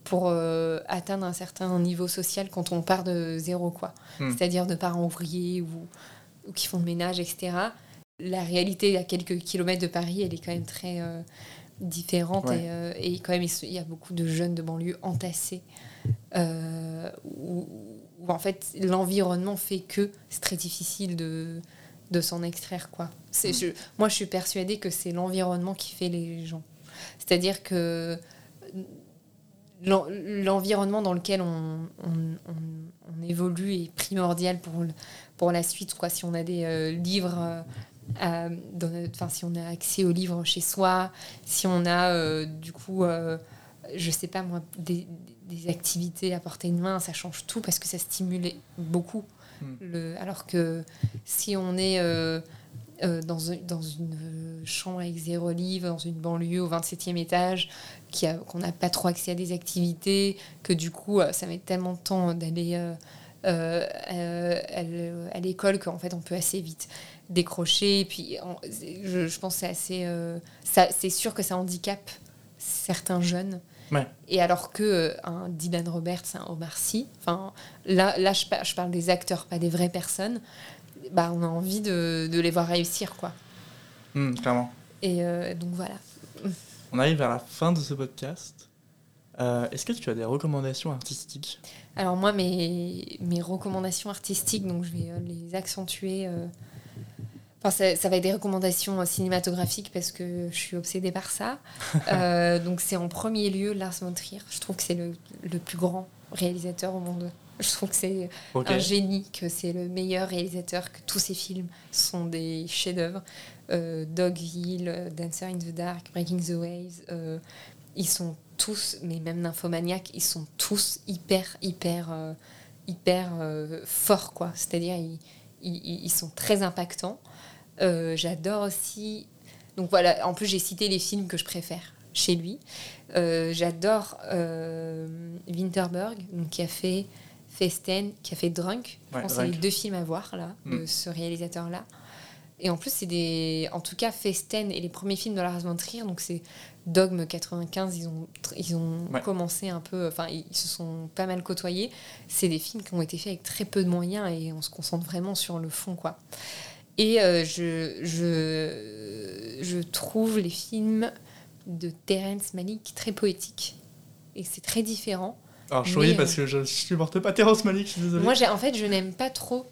pour euh, atteindre un certain niveau social quand on part de zéro, quoi. Hmm. C'est-à-dire de parents ouvriers ou, ou qui font le ménage, etc. La réalité à quelques kilomètres de Paris, elle est quand même très euh, différente Ouais. et, euh, et quand même il y a beaucoup de jeunes de banlieue entassés euh, où, où, en fait l'environnement fait que c'est très difficile de, de s'en extraire, quoi. C'est, je- moi, je suis persuadée que c'est l'environnement qui fait les gens. C'est-à-dire que l'en- l'environnement dans lequel on, on- on- on évolue est primordial pour, pour la suite. Quoi. Si on a des euh, livres, euh, dans notre- si on a accès aux livres chez soi, si on a euh, du coup, euh, je sais pas moi, des, des activités à portée de main, ça change tout parce que ça stimule beaucoup. Mm. Le, alors que si on est euh, dans, dans une chambre avec zéro livre, dans une banlieue au 27e étage, qu'on n'a pas trop accès à des activités, que du coup, ça met tellement de temps d'aller à l'école qu'en fait, on peut assez vite décrocher. Et puis, on- je, je pense que c'est assez. euh, c'est sûr que ça handicape certains jeunes. Ouais. Et alors que euh, un Dylan Roberts, un Omar Sy, enfin là, là je, par- je parle des acteurs, pas des vraies personnes, bah, on a envie de, de les voir réussir. quoi. Hmm, clairement. Et euh, donc voilà. On arrive vers la fin de ce podcast. Euh, Est-ce que tu as des recommandations artistiques? Alors moi, mes, mes recommandations artistiques, donc je vais les accentuer. euh, Enfin, ça, ça va être des recommandations euh, cinématographiques parce que je suis obsédée par ça. Euh, donc c'est en premier lieu Lars von Trier. Je trouve que c'est le, le plus grand réalisateur au monde. Je trouve que c'est un génie, que c'est le meilleur réalisateur, que tous ses films sont des chefs-d'œuvre. Euh, Dogville, euh, Dancer in the Dark, Breaking the Waves, euh, ils sont tous, mais même Nymphomaniac, ils sont tous hyper, hyper, hyper forts, quoi. C'est-à-dire, ils, ils, ils sont très impactants. Euh, J'adore aussi. Donc voilà, en plus, j'ai cité les films que je préfère chez lui. Euh, J'adore euh, Winterberg, donc, qui a fait Festen, qui a fait Drunk. Je Ouais, pense que c'est les deux films à voir, là, de Mm. ce réalisateur-là. Et en plus, c'est des. En tout cas, Festen et les premiers films de Lars von Trier, donc c'est Dogme 95, ils ont, ils ont Ouais. commencé un peu. Enfin, ils se sont pas mal côtoyés. C'est des films qui ont été faits avec très peu de moyens et on se concentre vraiment sur le fond, quoi. Et euh, je, je, je trouve les films de Terrence Malick très poétiques. Et c'est très différent. Alors, je souris euh, parce que je supporte pas Terrence Malick, je suis désolé. Moi, en fait, je n'aime pas trop.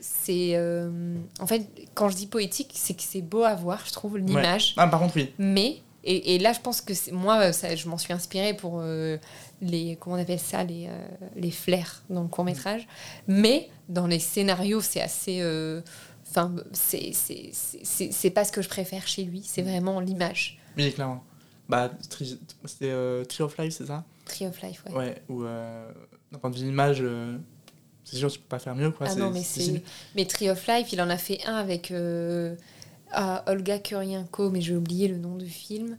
C'est. euh, en fait, quand je dis poétique, c'est que c'est beau à voir, je trouve, l'image. Ah, par contre, oui. Mais, et, et là, je pense que moi, ça, je m'en suis inspirée pour euh, les. Comment on appelle ça Les, euh, les flairs dans le court-métrage. Mais dans les scénarios, c'est assez. euh, Enfin, c'est, pas ce que je préfère chez lui, c'est vraiment l'image. Oui, clairement. Bah, c'était euh, Tree of Life, c'est ça? Tree of Life, ouais. Ouais, ou euh, d'un point de vue image, euh, c'est sûr, tu peux pas faire mieux, quoi. Ah non, mais c'est. Mais Tree of Life, il en a fait un avec euh, ah, Olga Kurylenko, mais j'ai oublié le nom du film.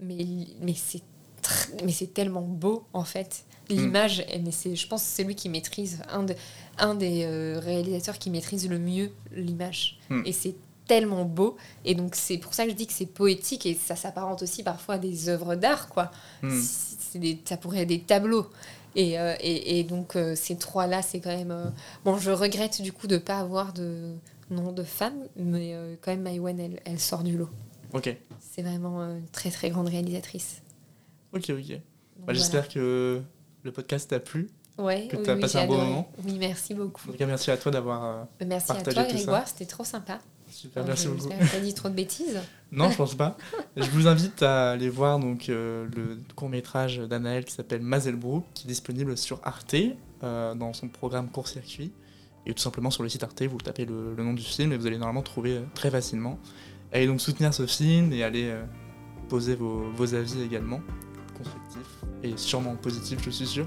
Mais, mais c'est tr- mais c'est tellement beau, en fait. L'image, eh, mais c'est, je pense que c'est lui qui maîtrise, un, de, un des euh, réalisateurs qui maîtrise le mieux l'image. Mm. Et c'est tellement beau. Et donc, c'est pour ça que je dis que c'est poétique et ça s'apparente aussi parfois à des œuvres d'art, quoi. Des- ça pourrait être des tableaux. Et, euh, et, et donc, euh, ces trois-là, c'est quand même. euh, Bon, je regrette du coup de ne pas avoir de nom de femme, mais quand même, Maïwen, elle, elle sort du lot. Ok, C'est vraiment une très très grande réalisatrice. ok, ok. Bah, voilà. J'espère que le podcast t'a plu. Ouais, que oui, t'as oui, passé un bon moment. Oui, merci beaucoup. En tout cas, merci à toi d'avoir. euh, Merci à toi. Grégoire, c'était trop sympa. Super, merci beaucoup. T'as dit trop de bêtises. Non, je pense pas. Je vous invite à aller voir donc euh, le court métrage d'Anaël qui s'appelle Mazelbrook, qui est disponible sur Arte euh, dans son programme Court Circuit. Et tout simplement sur le site Arte, vous tapez le, le nom du film et vous allez normalement trouver euh, très facilement. Allez donc soutenir ce film et allez euh, poser vos, vos avis également, constructifs et sûrement positifs, je suis sûr.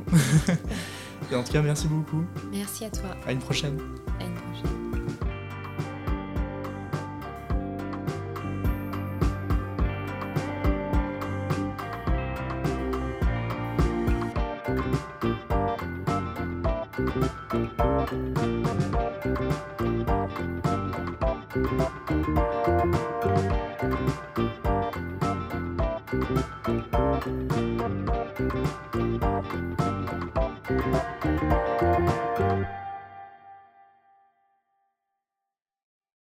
et en tout cas, merci beaucoup. Merci à toi. À une prochaine. À une prochaine.